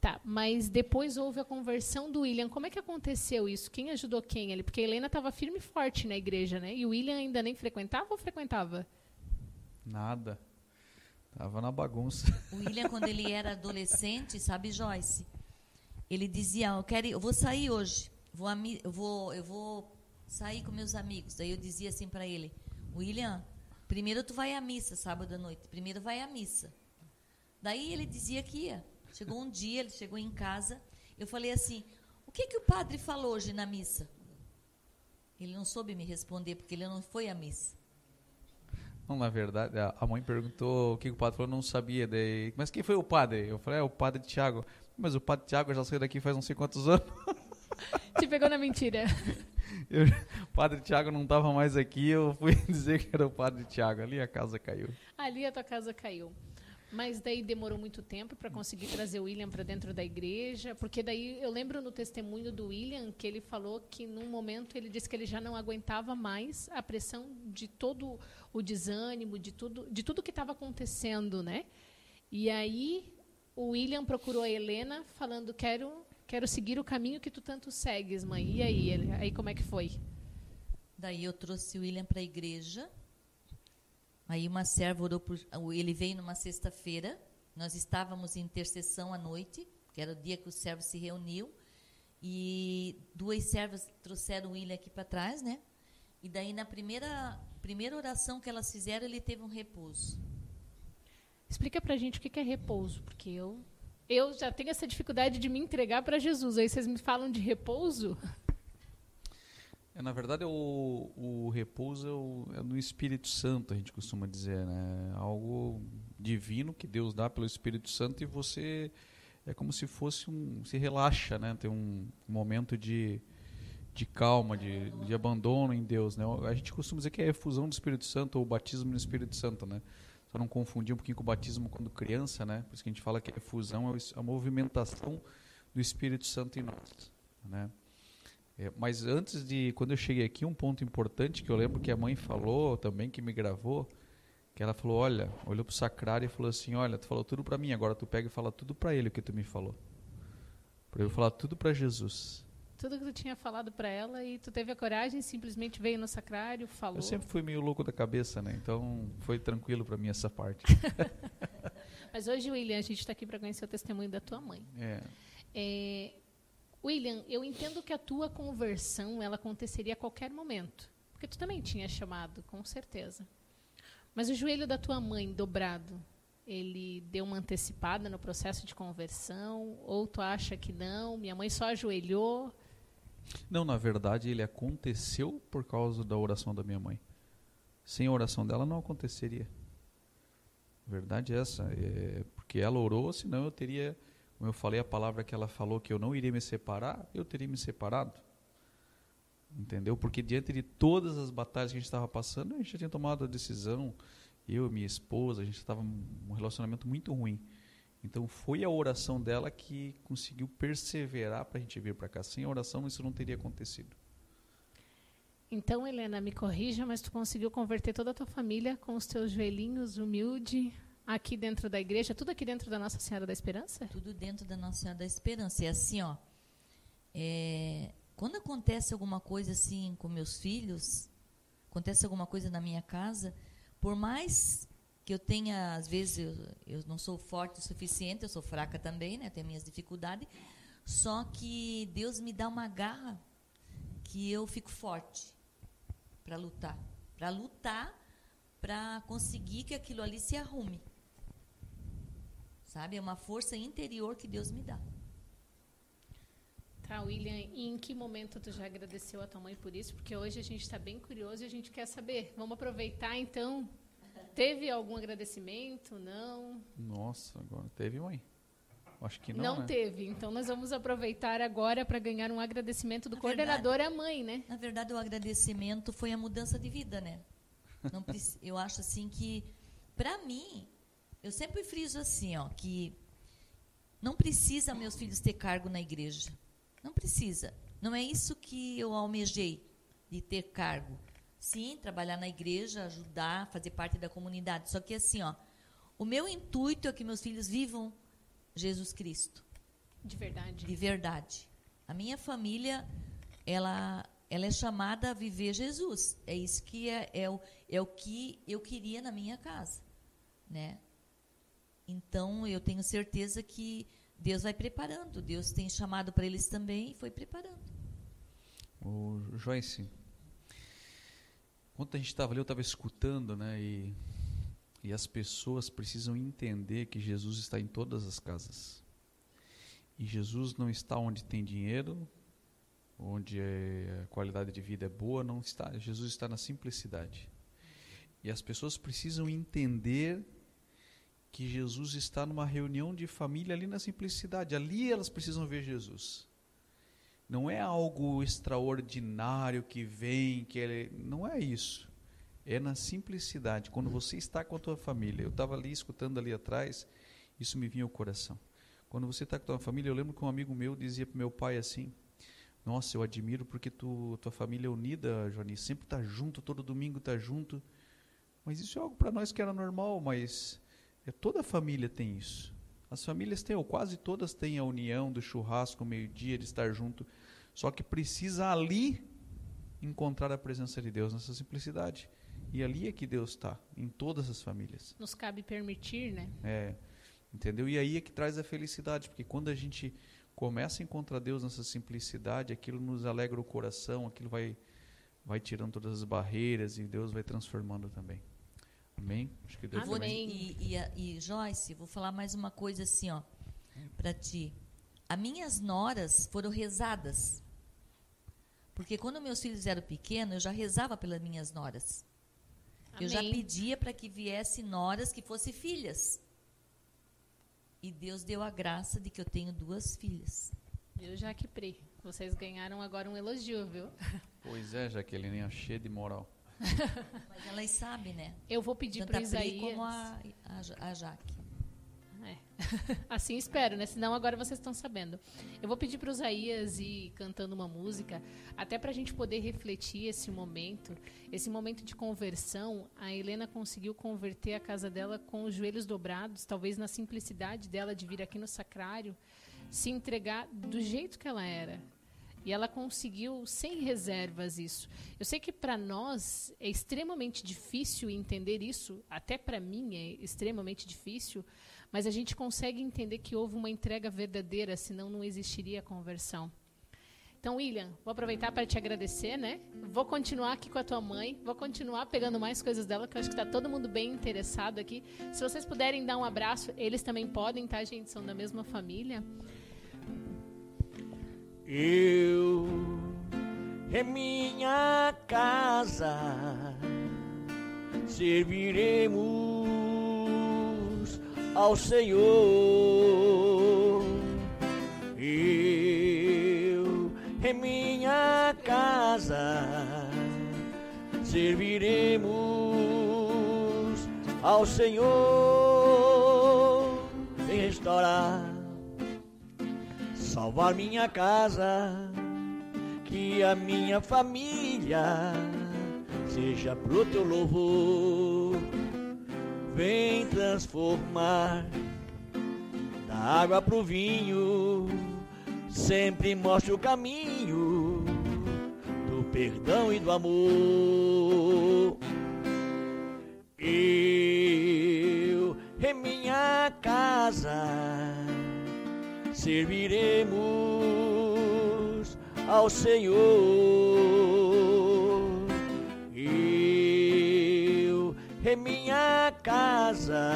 Tá, mas depois houve a conversão do William. Como é que aconteceu isso? Quem ajudou quem ali? Porque a Helena estava firme e forte na igreja, né? E o William ainda nem frequentava ou frequentava? Nada. Tava na bagunça. O William, quando ele era adolescente, sabe, Joyce? Ele dizia, eu quero, ir- eu vou sair hoje. Vou, eu vou, eu vou sair com meus amigos. Daí eu dizia assim para ele, William, primeiro tu vai à missa sábado à noite. Primeiro vai à missa. Daí ele dizia que ia. Chegou um dia, ele chegou em casa. Eu falei assim, o que que o padre falou hoje na missa? Ele não soube me responder porque ele não foi à missa. Não, na verdade, a mãe perguntou o que o padre falou, não sabia. Daí, mas quem foi o padre? Eu falei, é o padre Tiago. Mas o padre Tiago já saiu daqui faz não sei quantos anos. Te pegou na mentira. Eu- o padre Tiago não estava mais aqui, eu fui dizer que era o padre Tiago. Ali a casa caiu. Ali a tua casa caiu. Mas daí demorou muito tempo para conseguir trazer o William para dentro da igreja, porque daí eu lembro no testemunho do William que ele falou que num momento ele disse que ele já não aguentava mais a pressão de todo o desânimo, de tudo, de tudo que estava acontecendo, né? E aí o William procurou a Helena falando quero quero seguir o caminho que tu tanto segues, mãe. E aí, ele, aí como é que foi? Daí eu trouxe o William para a igreja Aí uma serva orou por, ele veio numa sexta-feira, nós estávamos em intercessão à noite, que era o dia que os servos se reuniam, e duas servas trouxeram o William aqui para trás, né? E daí na primeira primeira oração que elas fizeram, ele teve um repouso. Explica para a gente o que é repouso, porque eu eu já tenho essa dificuldade de me entregar para Jesus. Aí vocês me falam de repouso? É, na verdade, o, o repouso é, o, é, no Espírito Santo, a gente costuma dizer, né? Algo divino que Deus dá pelo Espírito Santo e você é como se fosse um se relaxa, né? Tem um momento de, de calma, de, de abandono em Deus, né? A gente costuma dizer que é a efusão do Espírito Santo ou batismo no Espírito Santo, né? Só não confundir um pouquinho com o batismo quando criança, né? Por isso que a gente fala que a efusão é a movimentação do Espírito Santo em nós, né? É, mas antes de, quando eu cheguei aqui, um ponto importante que eu lembro que a mãe falou também, que me gravou, que ela falou, olha, olhou pro sacrário e falou assim, olha, tu falou tudo para mim, agora tu pega e fala tudo para ele o que tu me falou. Para eu falar tudo para Jesus. Tudo que tu tinha falado para ela e tu teve a coragem, simplesmente veio no sacrário, falou. Eu sempre fui meio louco da cabeça, né? Então foi tranquilo para mim essa parte. Mas hoje, William, a gente está aqui para conhecer o testemunho da tua mãe. É. é William, eu entendo que a tua conversão ela aconteceria a qualquer momento, porque tu também tinha chamado, com certeza. Mas o joelho da tua mãe dobrado, ele deu uma antecipada no processo de conversão? Ou tu acha que não? Minha mãe só ajoelhou? Não, na verdade, ele aconteceu por causa da oração da minha mãe. Sem a oração dela, não aconteceria. Verdade é essa. É porque ela orou, senão eu teria como eu falei, a palavra que ela falou que eu não iria me separar, eu teria me separado. Entendeu? Porque diante de todas as batalhas que a gente estava passando, a gente já tinha tomado a decisão, eu e minha esposa, a gente estava um relacionamento muito ruim. Então foi a oração dela que conseguiu perseverar para a gente vir para cá. Sem a oração isso não teria acontecido. Então, Helena, me corrija, mas tu conseguiu converter toda a tua família com os teus joelhinhos humilde, aqui dentro da igreja, tudo aqui dentro da Nossa Senhora da Esperança? Tudo dentro da Nossa Senhora da Esperança. E assim, ó, é, quando acontece alguma coisa assim com meus filhos, acontece alguma coisa na minha casa, por mais que eu tenha, às vezes, eu, eu não sou forte o suficiente, eu sou fraca também, né? Tenho minhas dificuldades. Só que Deus me dá uma garra que eu fico forte para lutar, para lutar, para conseguir que aquilo ali se arrume. Sabe? É uma força interior que Deus me dá. Tá, William, e em que momento tu já agradeceu a tua mãe por isso? Porque hoje a gente está bem curioso e a gente quer saber. Vamos aproveitar, então. Teve algum agradecimento? Não? Nossa, agora teve, mãe? Acho que não. Não né? teve. Então nós vamos aproveitar agora para ganhar um agradecimento do Na coordenador verdade, à mãe, né? Na verdade, o agradecimento foi a mudança de vida, né? Não, eu acho assim que, para mim, eu sempre friso assim, ó, que não precisa meus filhos ter cargo na igreja. Não precisa. Não é isso que eu almejei de ter cargo. Sim, trabalhar na igreja, ajudar, fazer parte da comunidade. Só que assim, ó, o meu intuito é que meus filhos vivam Jesus Cristo. De verdade. De verdade. A minha família, ela, ela é chamada a viver Jesus. É isso que é, é, o, é o que eu queria na minha casa, né? Então, eu tenho certeza que Deus vai preparando. Deus tem chamado para eles também e foi preparando. O Joyce, quando a gente estava ali, eu estava escutando, né? E, e as pessoas precisam entender que Jesus está em todas as casas. E Jesus não está onde tem dinheiro, onde é, a qualidade de vida é boa, não está. Jesus está na simplicidade. E as pessoas precisam entender que Jesus está numa reunião de família ali na simplicidade. Ali elas precisam ver Jesus. Não é algo extraordinário que vem, que ele, não é isso. É na simplicidade. Quando você está com a tua família. Eu estava ali escutando ali atrás, isso me vinha ao coração. Quando você está com a tua família, eu lembro que um amigo meu dizia para meu pai assim: Nossa, eu admiro porque tu, tua família é unida, Johnny, sempre está junto, todo domingo está junto. Mas isso é algo para nós que era normal, mas é, toda família tem isso. As famílias têm, ou quase todas têm a união do churrasco, meio-dia, de estar junto. Só que precisa ali encontrar a presença de Deus nessa simplicidade. E ali é que Deus está, em todas as famílias. Nos cabe permitir, né? É, entendeu? E aí é que traz a felicidade, porque quando a gente começa a encontrar Deus nessa simplicidade, aquilo nos alegra o coração, aquilo vai, vai tirando todas as barreiras e Deus vai transformando também. Amém? Acho que Deus Amém. E, e, e, Joyce, vou falar mais uma coisa assim, ó, para ti. As minhas noras foram rezadas. Porque quando meus filhos eram pequenos, eu já rezava pelas minhas noras. Amém. Eu já pedia para que viesse noras que fossem filhas. E Deus deu a graça de que eu tenho duas filhas. Eu já que pre. Vocês ganharam agora um elogio, viu? Pois é, Jaqueline, é cheia de moral. Mas elas sabem, né? Eu vou pedir para Isaías. como a, a, a Jaque. Assim espero, né? Senão agora vocês estão sabendo. Eu vou pedir para o Isaías ir cantando uma música, até para a gente poder refletir esse momento, esse momento de conversão. A Helena conseguiu converter a casa dela com os joelhos dobrados, talvez na simplicidade dela de vir aqui no sacrário, se entregar do jeito que ela era. E ela conseguiu sem reservas isso. Eu sei que para nós é extremamente difícil entender isso, até para mim é extremamente difícil, mas a gente consegue entender que houve uma entrega verdadeira, senão não existiria a conversão. Então, William, vou aproveitar para te agradecer, né? Vou continuar aqui com a tua mãe, vou continuar pegando mais coisas dela, que eu acho que está todo mundo bem interessado aqui. Se vocês puderem dar um abraço, eles também podem, tá, gente? São da mesma família. Eu em minha casa serviremos ao Senhor. Eu em minha casa serviremos ao Senhor em restaurar salvar minha casa, que a minha família seja pro teu louvor. Vem transformar da água pro vinho, sempre mostre o caminho do perdão e do amor. Eu em minha casa serviremos ao Senhor. Minha casa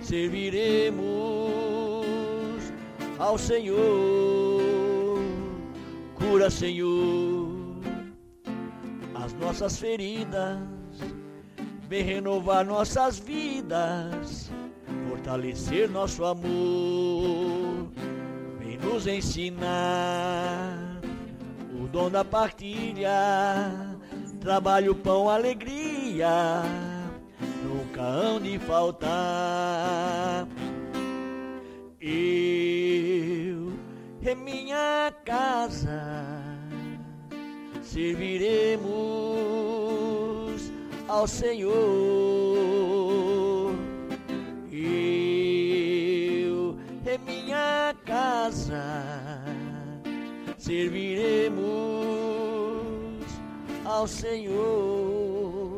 serviremos ao Senhor. Cura, Senhor, as nossas feridas, vem renovar nossas vidas fortalecer nosso amor, vem nos ensinar o dom da partilha, trabalho, pão, alegria, nunca hão de faltar. Eu em minha casa serviremos ao Senhor em minha casa serviremos ao Senhor.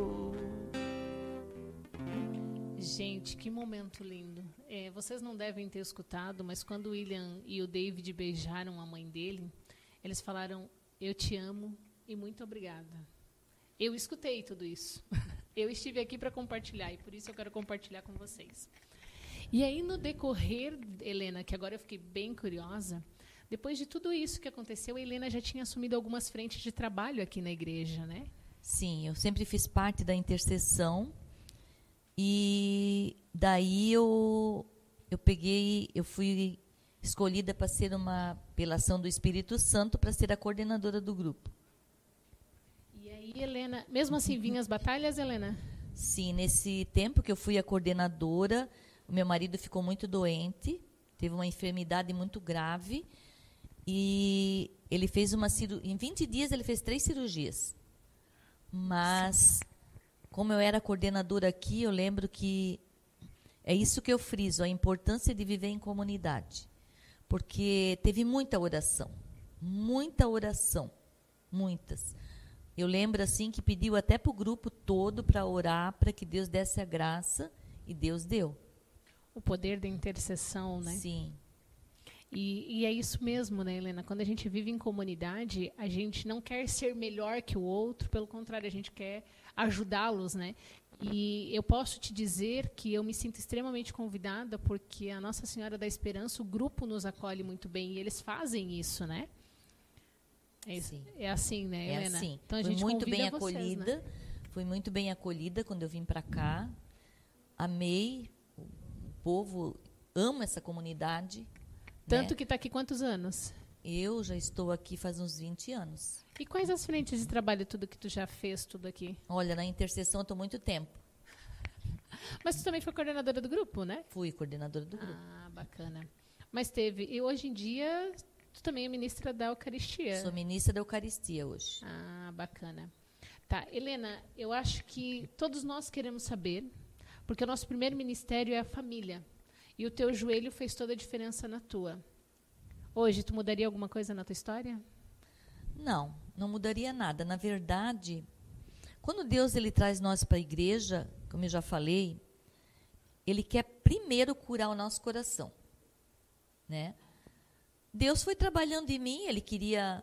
Gente, que momento lindo. É, vocês não devem ter escutado, mas quando o William e o David beijaram a mãe dele, eles falaram: Eu te amo e muito obrigada. Eu escutei tudo isso. Eu estive aqui para compartilhar e por isso eu quero compartilhar com vocês. E aí, no decorrer, Helena, que agora eu fiquei bem curiosa, depois de tudo isso que aconteceu, a Helena já tinha assumido algumas frentes de trabalho aqui na igreja, né? Sim, eu sempre fiz parte da intercessão. E daí eu, eu peguei, eu fui escolhida para ser uma, pela ação do Espírito Santo, para ser a coordenadora do grupo. E aí Helena, mesmo assim, vinham as batalhas, Helena? Sim, nesse tempo que eu fui a coordenadora, o meu marido ficou muito doente, teve uma enfermidade muito grave e ele fez uma cirurgia. Em 20 dias ele fez três cirurgias. Mas, como eu era coordenadora aqui, eu lembro que é isso que eu friso, a importância de viver em comunidade. Porque teve muita oração, muita oração, muitas. Eu lembro assim que pediu até para o grupo todo para orar para que Deus desse a graça e Deus deu. O poder da intercessão, né? Sim. E, e, é isso mesmo, né, Helena? Quando a gente vive em comunidade, a gente não quer ser melhor que o outro, pelo contrário, a gente quer ajudá-los, né? E eu posso te dizer que eu me sinto extremamente convidada, porque a Nossa Senhora da Esperança, o grupo nos acolhe muito bem, e eles fazem isso, né? É, isso, é assim, né, é Helena? Assim. Então a fui gente muito bem vocês, acolhida, né? fui muito bem acolhida quando eu vim para cá. Amei o povo, amo essa comunidade. Tanto né? que está aqui quantos anos? Eu já estou aqui faz uns 20 anos. E quais as frentes de trabalho, tudo que tu já fez, tudo aqui? Olha, na intercessão eu estou muito tempo. Mas tu também foi coordenadora do grupo, né? Fui coordenadora do grupo. Ah, bacana. Mas teve. E hoje em dia, tu também é ministra da Eucaristia. Sou ministra da Eucaristia hoje. Ah, bacana. Tá, Helena, eu acho que todos nós queremos saber, porque o nosso primeiro ministério é a família. E o teu joelho fez toda a diferença na tua. Hoje, tu mudaria alguma coisa na tua história? Não, não mudaria nada. Na verdade, quando Deus ele traz nós para a igreja, como eu já falei, ele quer primeiro curar o nosso coração, né? Deus foi trabalhando em mim, ele queria.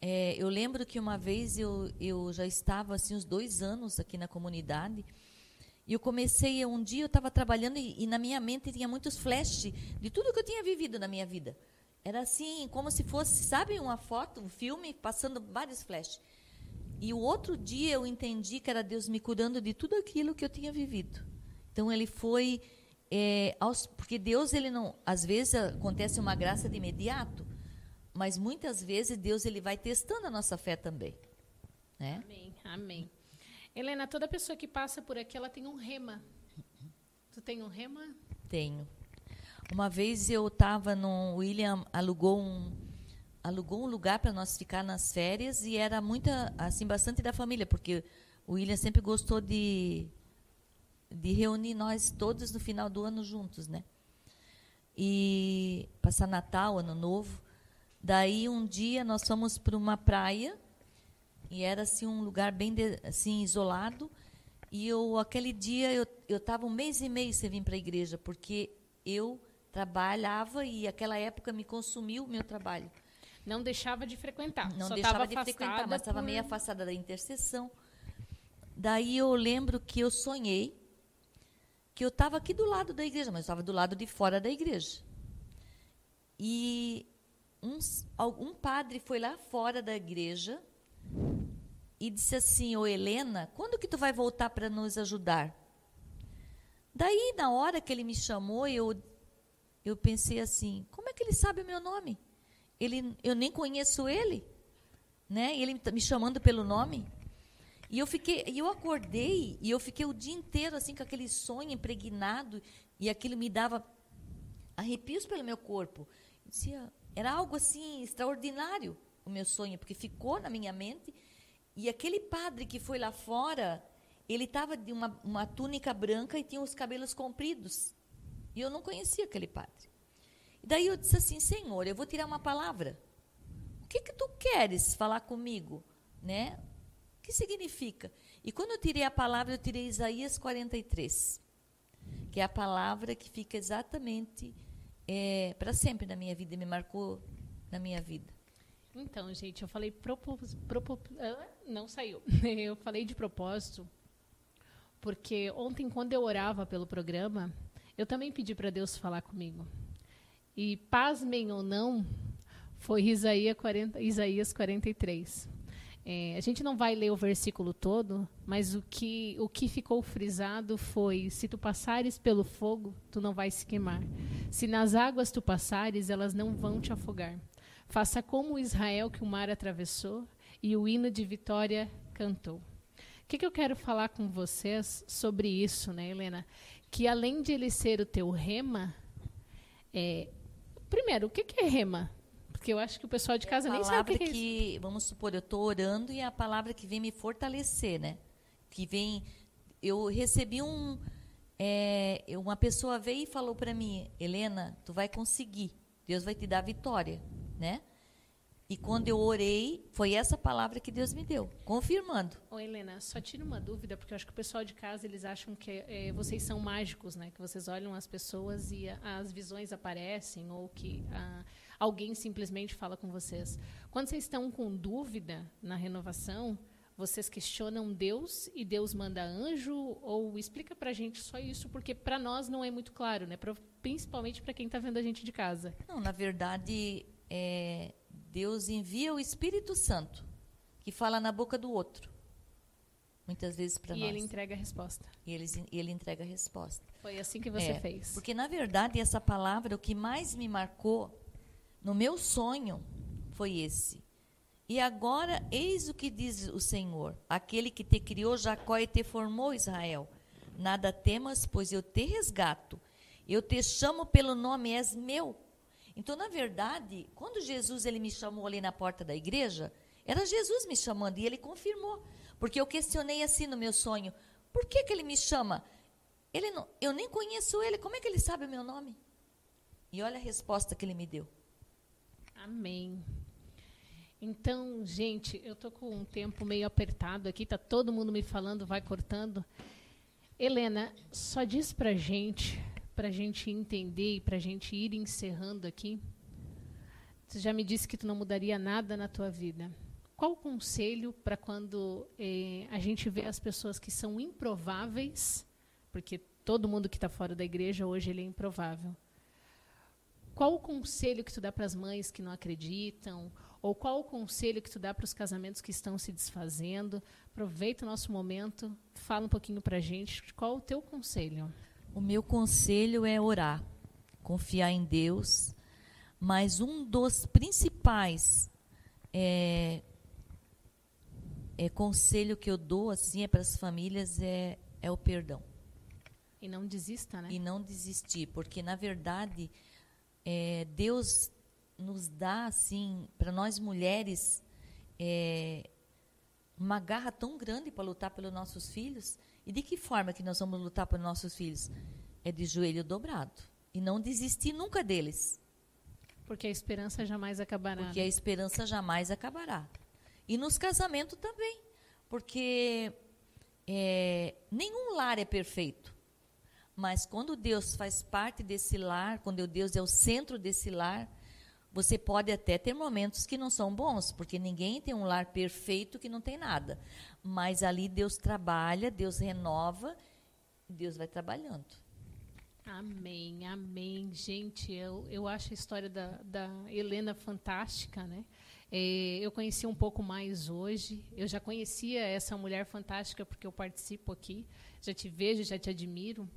É, eu lembro que uma vez eu, eu já estava assim uns dois anos aqui na comunidade e eu comecei um dia eu estava trabalhando e, e, na minha mente tinha muitos flashes de tudo que eu tinha vivido na minha vida. Era assim como se fosse, sabe, uma foto, um filme passando vários flashes. E o outro dia eu entendi que era Deus me curando de tudo aquilo que eu tinha vivido. Então ele foi é, aos, porque Deus ele não, às vezes acontece uma graça de imediato, mas muitas vezes Deus ele vai testando a nossa fé também, né? Amém, amém. Helena, toda pessoa que passa por aqui ela tem um rema. Tu tem um rema? Tenho. Uma vez eu estava no William alugou um alugou um lugar para nós ficar nas férias e era muita assim bastante da família porque o William sempre gostou de de reunir nós todos no final do ano juntos, né? E passar Natal, Ano Novo. Daí um dia nós fomos para uma praia e era assim um lugar bem de, assim isolado. E eu aquele dia eu eu estava um mês e meio sem vir para a igreja porque eu trabalhava e aquela época me consumiu o meu trabalho. Não deixava de frequentar. Não deixava de frequentar, mas estava por... meio afastada da intercessão. Daí eu lembro que eu sonhei que eu estava aqui do lado da igreja, mas estava do lado de fora da igreja. E um, um padre foi lá fora da igreja e disse assim, ô Helena, quando que tu vai voltar para nos ajudar? Daí, na hora que ele me chamou, eu, eu pensei assim, como é que ele sabe o meu nome? Ele, eu nem conheço ele, né? Ele tá me chamando pelo nome. E eu fiquei, eu acordei e eu fiquei o dia inteiro assim com aquele sonho impregnado e aquilo me dava arrepios pelo meu corpo. Dizia, era algo assim extraordinário o meu sonho, porque ficou na minha mente. E aquele padre que foi lá fora, ele estava de uma, uma túnica branca e tinha os cabelos compridos. E eu não conhecia aquele padre. E daí eu disse assim, Senhor, eu vou tirar uma palavra. O que que tu queres falar comigo, né? O que significa? E quando eu tirei a palavra, eu tirei Isaías 43, que é a palavra que fica exatamente é, para sempre na minha vida, me marcou na minha vida. Então, gente, eu falei propos, propos, não saiu. Eu falei de propósito, porque ontem quando eu orava pelo programa, eu também pedi para Deus falar comigo. E pasmem ou não, foi Isaías, 40, Isaías 43. É, a gente não vai ler o versículo todo, mas o que, o que ficou frisado foi: se tu passares pelo fogo, tu não vais se queimar. Se nas águas tu passares, elas não vão te afogar. Faça como Israel que o mar atravessou e o hino de vitória encantou. O que, que eu quero falar com vocês sobre isso, né, Helena? Que além de ele ser o teu rema, é, primeiro, o que, que é rema? Porque eu acho que o pessoal de casa é nem sabe o que, que, que é isso. Vamos supor, eu estou orando e é a palavra que vem me fortalecer, né? Que vem. Eu recebi um. É, uma pessoa veio e falou para mim, Helena, tu vai conseguir. Deus vai te dar vitória, né? E quando eu orei, foi essa palavra que Deus me deu, confirmando. Ô, Helena, só tira uma dúvida, porque eu acho que o pessoal de casa, eles acham que é, vocês são mágicos, né? Que vocês olham as pessoas e a, as visões aparecem, ou que a, alguém simplesmente fala com vocês. Quando vocês estão com dúvida na renovação, vocês questionam Deus e Deus manda anjo? Ou explica para a gente só isso, porque para nós não é muito claro, né? Pra, principalmente para quem está vendo a gente de casa. Não, na verdade, é, Deus envia o Espírito Santo, que fala na boca do outro. Muitas vezes para nós. E ele entrega a resposta. E ele, ele entrega a resposta. Foi assim que você é, fez. Porque, na verdade, essa palavra, o que mais me marcou no meu sonho foi esse. E agora, eis o que diz o Senhor: aquele que te criou, Jacó, e te formou, Israel. Nada temas, pois eu te resgato. Eu te chamo pelo nome, és meu. Então, na verdade, quando Jesus ele me chamou ali na porta da igreja, era Jesus me chamando e ele confirmou. Porque eu questionei assim no meu sonho: por que, que ele me chama? Ele não, eu nem conheço ele, como é que ele sabe o meu nome? E olha a resposta que ele me deu. Amém. Então, gente, eu tô com um tempo meio apertado aqui, tá todo mundo me falando, vai cortando. Helena, só diz pra gente para a gente entender e para a gente ir encerrando aqui. Você já me disse que tu não mudaria nada na tua vida. Qual o conselho para quando eh, a gente vê as pessoas que são improváveis, porque todo mundo que está fora da igreja hoje ele é improvável. Qual o conselho que tu dá para as mães que não acreditam? Ou qual o conselho que tu dá para os casamentos que estão se desfazendo? Aproveita o nosso momento, fala um pouquinho para a gente. Qual o teu conselho? O meu conselho é orar, confiar em Deus, mas um dos principais é, é conselho que eu dou assim é para as famílias é, é o perdão. E não desista, né? E não desistir, porque na verdade é, Deus nos dá assim para nós mulheres é, uma garra tão grande para lutar pelos nossos filhos e de que forma que nós vamos lutar por nossos filhos? É de joelho dobrado. E não desistir nunca deles. Porque a esperança jamais acabará. Porque a esperança jamais acabará. E nos casamentos também. Porque é, nenhum lar é perfeito. Mas quando Deus faz parte desse lar, quando Deus é o centro desse lar, você pode até ter momentos que não são bons, porque ninguém tem um lar perfeito que não tem nada. Mas ali Deus trabalha, Deus renova, Deus vai trabalhando. Amém, amém. Gente, eu, eu acho a história da, da Helena fantástica, né? É, eu conheci um pouco mais hoje. Eu já conhecia essa mulher fantástica porque eu participo aqui. Já te vejo, já te admiro.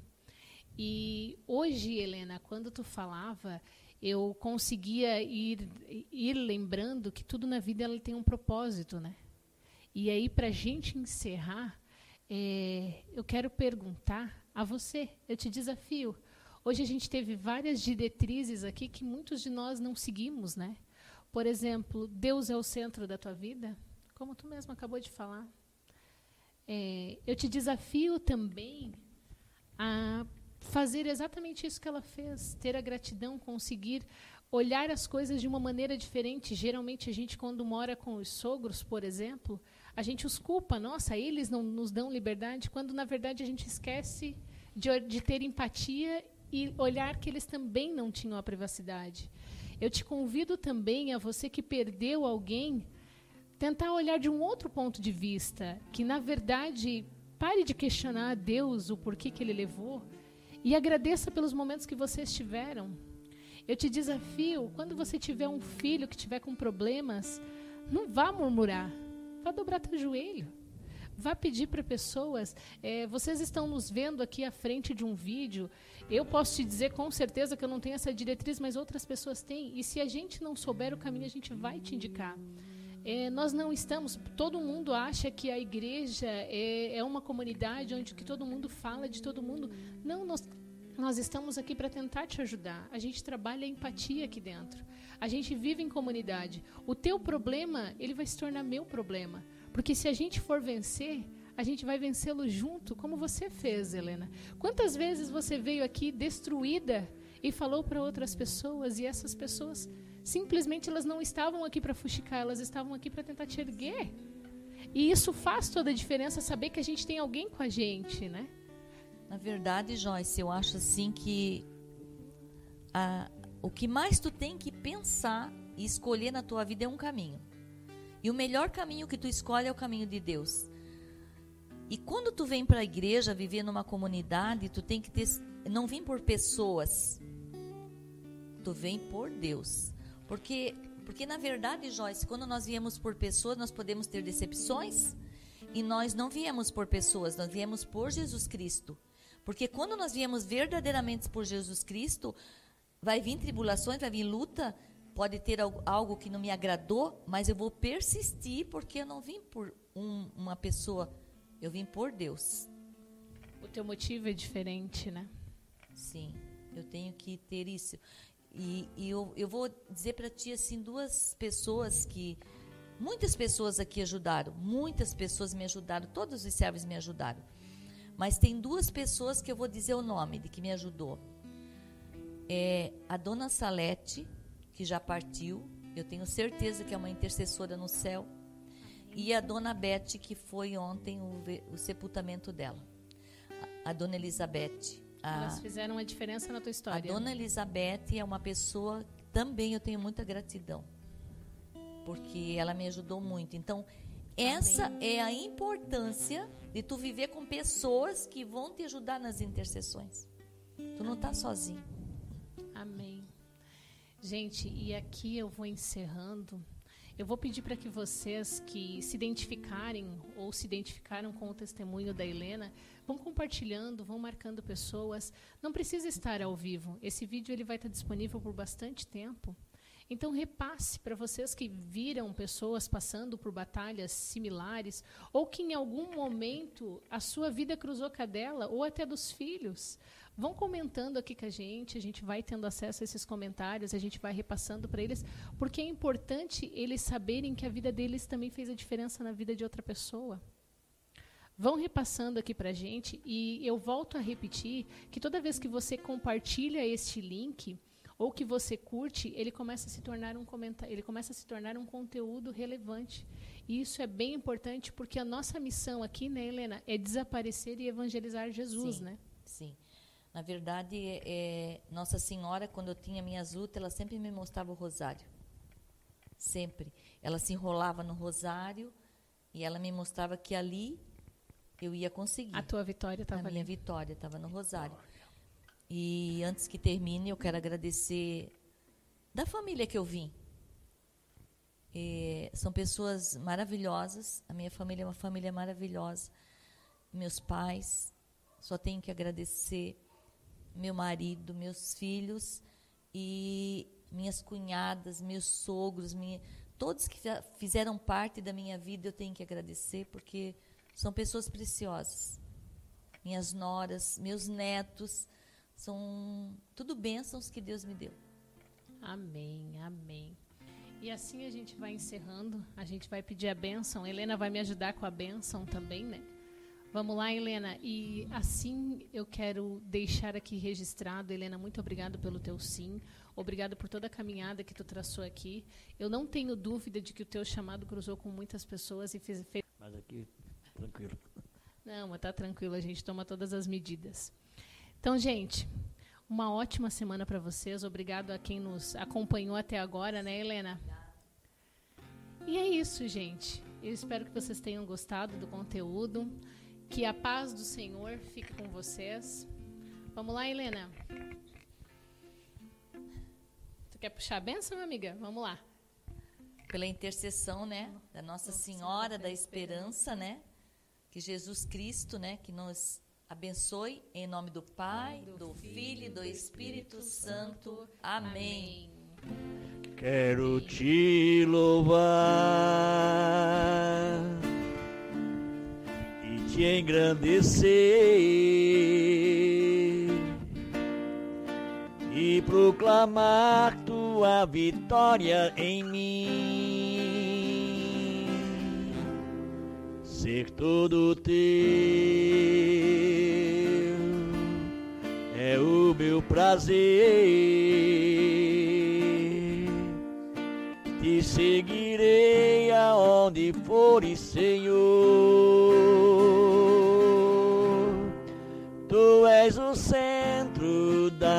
E hoje, Helena, quando tu falava, eu conseguia ir, ir lembrando que tudo na vida ela tem um propósito, né? E aí, para a gente encerrar, é, eu quero perguntar a você, eu te desafio. Hoje a gente teve várias diretrizes aqui que muitos de nós não seguimos, né? Por exemplo, Deus é o centro da tua vida, como tu mesmo acabou de falar. É, eu te desafio também a fazer exatamente isso que ela fez, ter a gratidão, conseguir olhar as coisas de uma maneira diferente. Geralmente a gente quando mora com os sogros, por exemplo, a gente os culpa, nossa, eles não nos dão liberdade, quando na verdade a gente esquece de, de ter empatia e olhar que eles também não tinham a privacidade. Eu te convido também a você que perdeu alguém, tentar olhar de um outro ponto de vista, que na verdade pare de questionar a Deus o porquê que ele levou e agradeça pelos momentos que vocês tiveram. Eu te desafio, quando você tiver um filho que tiver com problemas, não vá murmurar, vá dobrar teu joelho. Vá pedir para pessoas. É, vocês estão nos vendo aqui à frente de um vídeo. Eu posso te dizer com certeza que eu não tenho essa diretriz, mas outras pessoas têm. E se a gente não souber o caminho, a gente vai te indicar. É, nós não estamos. Todo mundo acha que a igreja é, é uma comunidade onde que todo mundo fala de todo mundo. Não, nós, nós estamos aqui para tentar te ajudar. A gente trabalha a empatia aqui dentro. A gente vive em comunidade. O teu problema, ele vai se tornar meu problema. Porque se a gente for vencer, a gente vai vencê-lo junto, como você fez, Helena. Quantas vezes você veio aqui destruída e falou para outras pessoas e essas pessoas simplesmente elas não estavam aqui para fuxicar, elas estavam aqui para tentar te erguer. E isso faz toda a diferença saber que a gente tem alguém com a gente, né? Na verdade, Joyce, eu acho assim que a, o que mais tu tem que pensar e escolher na tua vida é um caminho. E o melhor caminho que tu escolhe é o caminho de Deus. E quando tu vem para a igreja, viver numa comunidade, tu tem que ter, não vem por pessoas. Tu vem por Deus. Porque porque na verdade, Joyce, quando nós viemos por pessoas, nós podemos ter decepções. E nós não viemos por pessoas, nós viemos por Jesus Cristo. Porque quando nós viemos verdadeiramente por Jesus Cristo, vai vir tribulações, vai vir luta, pode ter algo que não me agradou, mas eu vou persistir porque eu não vim por um, uma pessoa, eu vim por Deus. O teu motivo é diferente, né? Sim, eu tenho que ter isso. E, e eu, eu vou dizer para ti assim duas pessoas que muitas pessoas aqui ajudaram, muitas pessoas me ajudaram, todos os servos me ajudaram. Mas tem duas pessoas que eu vou dizer o nome de que me ajudou. É a dona Salete, que já partiu, eu tenho certeza que é uma intercessora no céu, e a dona Beth, que foi ontem o, o sepultamento dela. A, a dona Elizabeth. A, Elas fizeram uma diferença na tua história. A dona Elizabeth é uma pessoa que também eu tenho muita gratidão, porque ela me ajudou muito. Então, essa Amém. é a importância de tu viver com pessoas que vão te ajudar nas intercessões. Tu não está sozinho. Amém. Gente, e aqui eu vou encerrando. Eu vou pedir para que vocês que se identificarem ou se identificaram com o testemunho da Helena, vão compartilhando, vão marcando pessoas. Não precisa estar ao vivo. Esse vídeo ele vai estar disponível por bastante tempo. Então, repasse para vocês que viram pessoas passando por batalhas similares, ou que em algum momento a sua vida cruzou com a dela, ou até dos filhos. Vão comentando aqui com a gente, a gente vai tendo acesso a esses comentários, a gente vai repassando para eles, porque é importante eles saberem que a vida deles também fez a diferença na vida de outra pessoa. Vão repassando aqui para a gente e eu volto a repetir que toda vez que você compartilha este link, ou que você curte, ele começa a se tornar um comentário, ele começa a se tornar um conteúdo relevante. E isso é bem importante porque a nossa missão aqui, né, Helena, é desaparecer e evangelizar Jesus, sim, né? Sim. Na verdade, é, Nossa Senhora, quando eu tinha minhas lutas, ela sempre me mostrava o rosário. Sempre. Ela se enrolava no rosário e ela me mostrava que ali eu ia conseguir. A tua vitória estava ali. A minha vitória estava no rosário. E antes que termine, eu quero agradecer da família que eu vim. São pessoas maravilhosas. A minha família é uma família maravilhosa. Meus pais, só tenho que agradecer. Meu marido, meus filhos e minhas cunhadas, meus sogros, minha, todos que fizeram parte da minha vida, eu tenho que agradecer porque são pessoas preciosas. Minhas noras, meus netos, são tudo bênçãos que Deus me deu. Amém, amém. E assim a gente vai encerrando. A gente vai pedir a bênção. Helena vai me ajudar com a bênção também, né? Vamos lá, Helena. E assim eu quero deixar aqui registrado, Helena, muito obrigado pelo teu sim. Obrigado por toda a caminhada que tu traçou aqui. Eu não tenho dúvida de que o teu chamado cruzou com muitas pessoas e fez. fez... Mas aqui, tranquilo. Não, mas tá tranquilo, a gente toma todas as medidas. Então, gente, uma ótima semana para vocês. Obrigado a quem nos acompanhou até agora, né, Helena? E é isso, gente. Eu espero que vocês tenham gostado do conteúdo. Que a paz do Senhor fique com vocês. Vamos lá, Helena. Tu quer puxar a benção, amiga? Vamos lá. Pela intercessão, né, da Nossa Senhora da Esperança, né? Que Jesus Cristo, né, que nos Abençoe em nome do Pai, do, Filho e do Espírito Santo. Amém. quero te louvar e te engrandecer e proclamar tua vitória em mim, ser todo teu é o meu prazer te seguirei aonde fores, Senhor. Tu és o centro da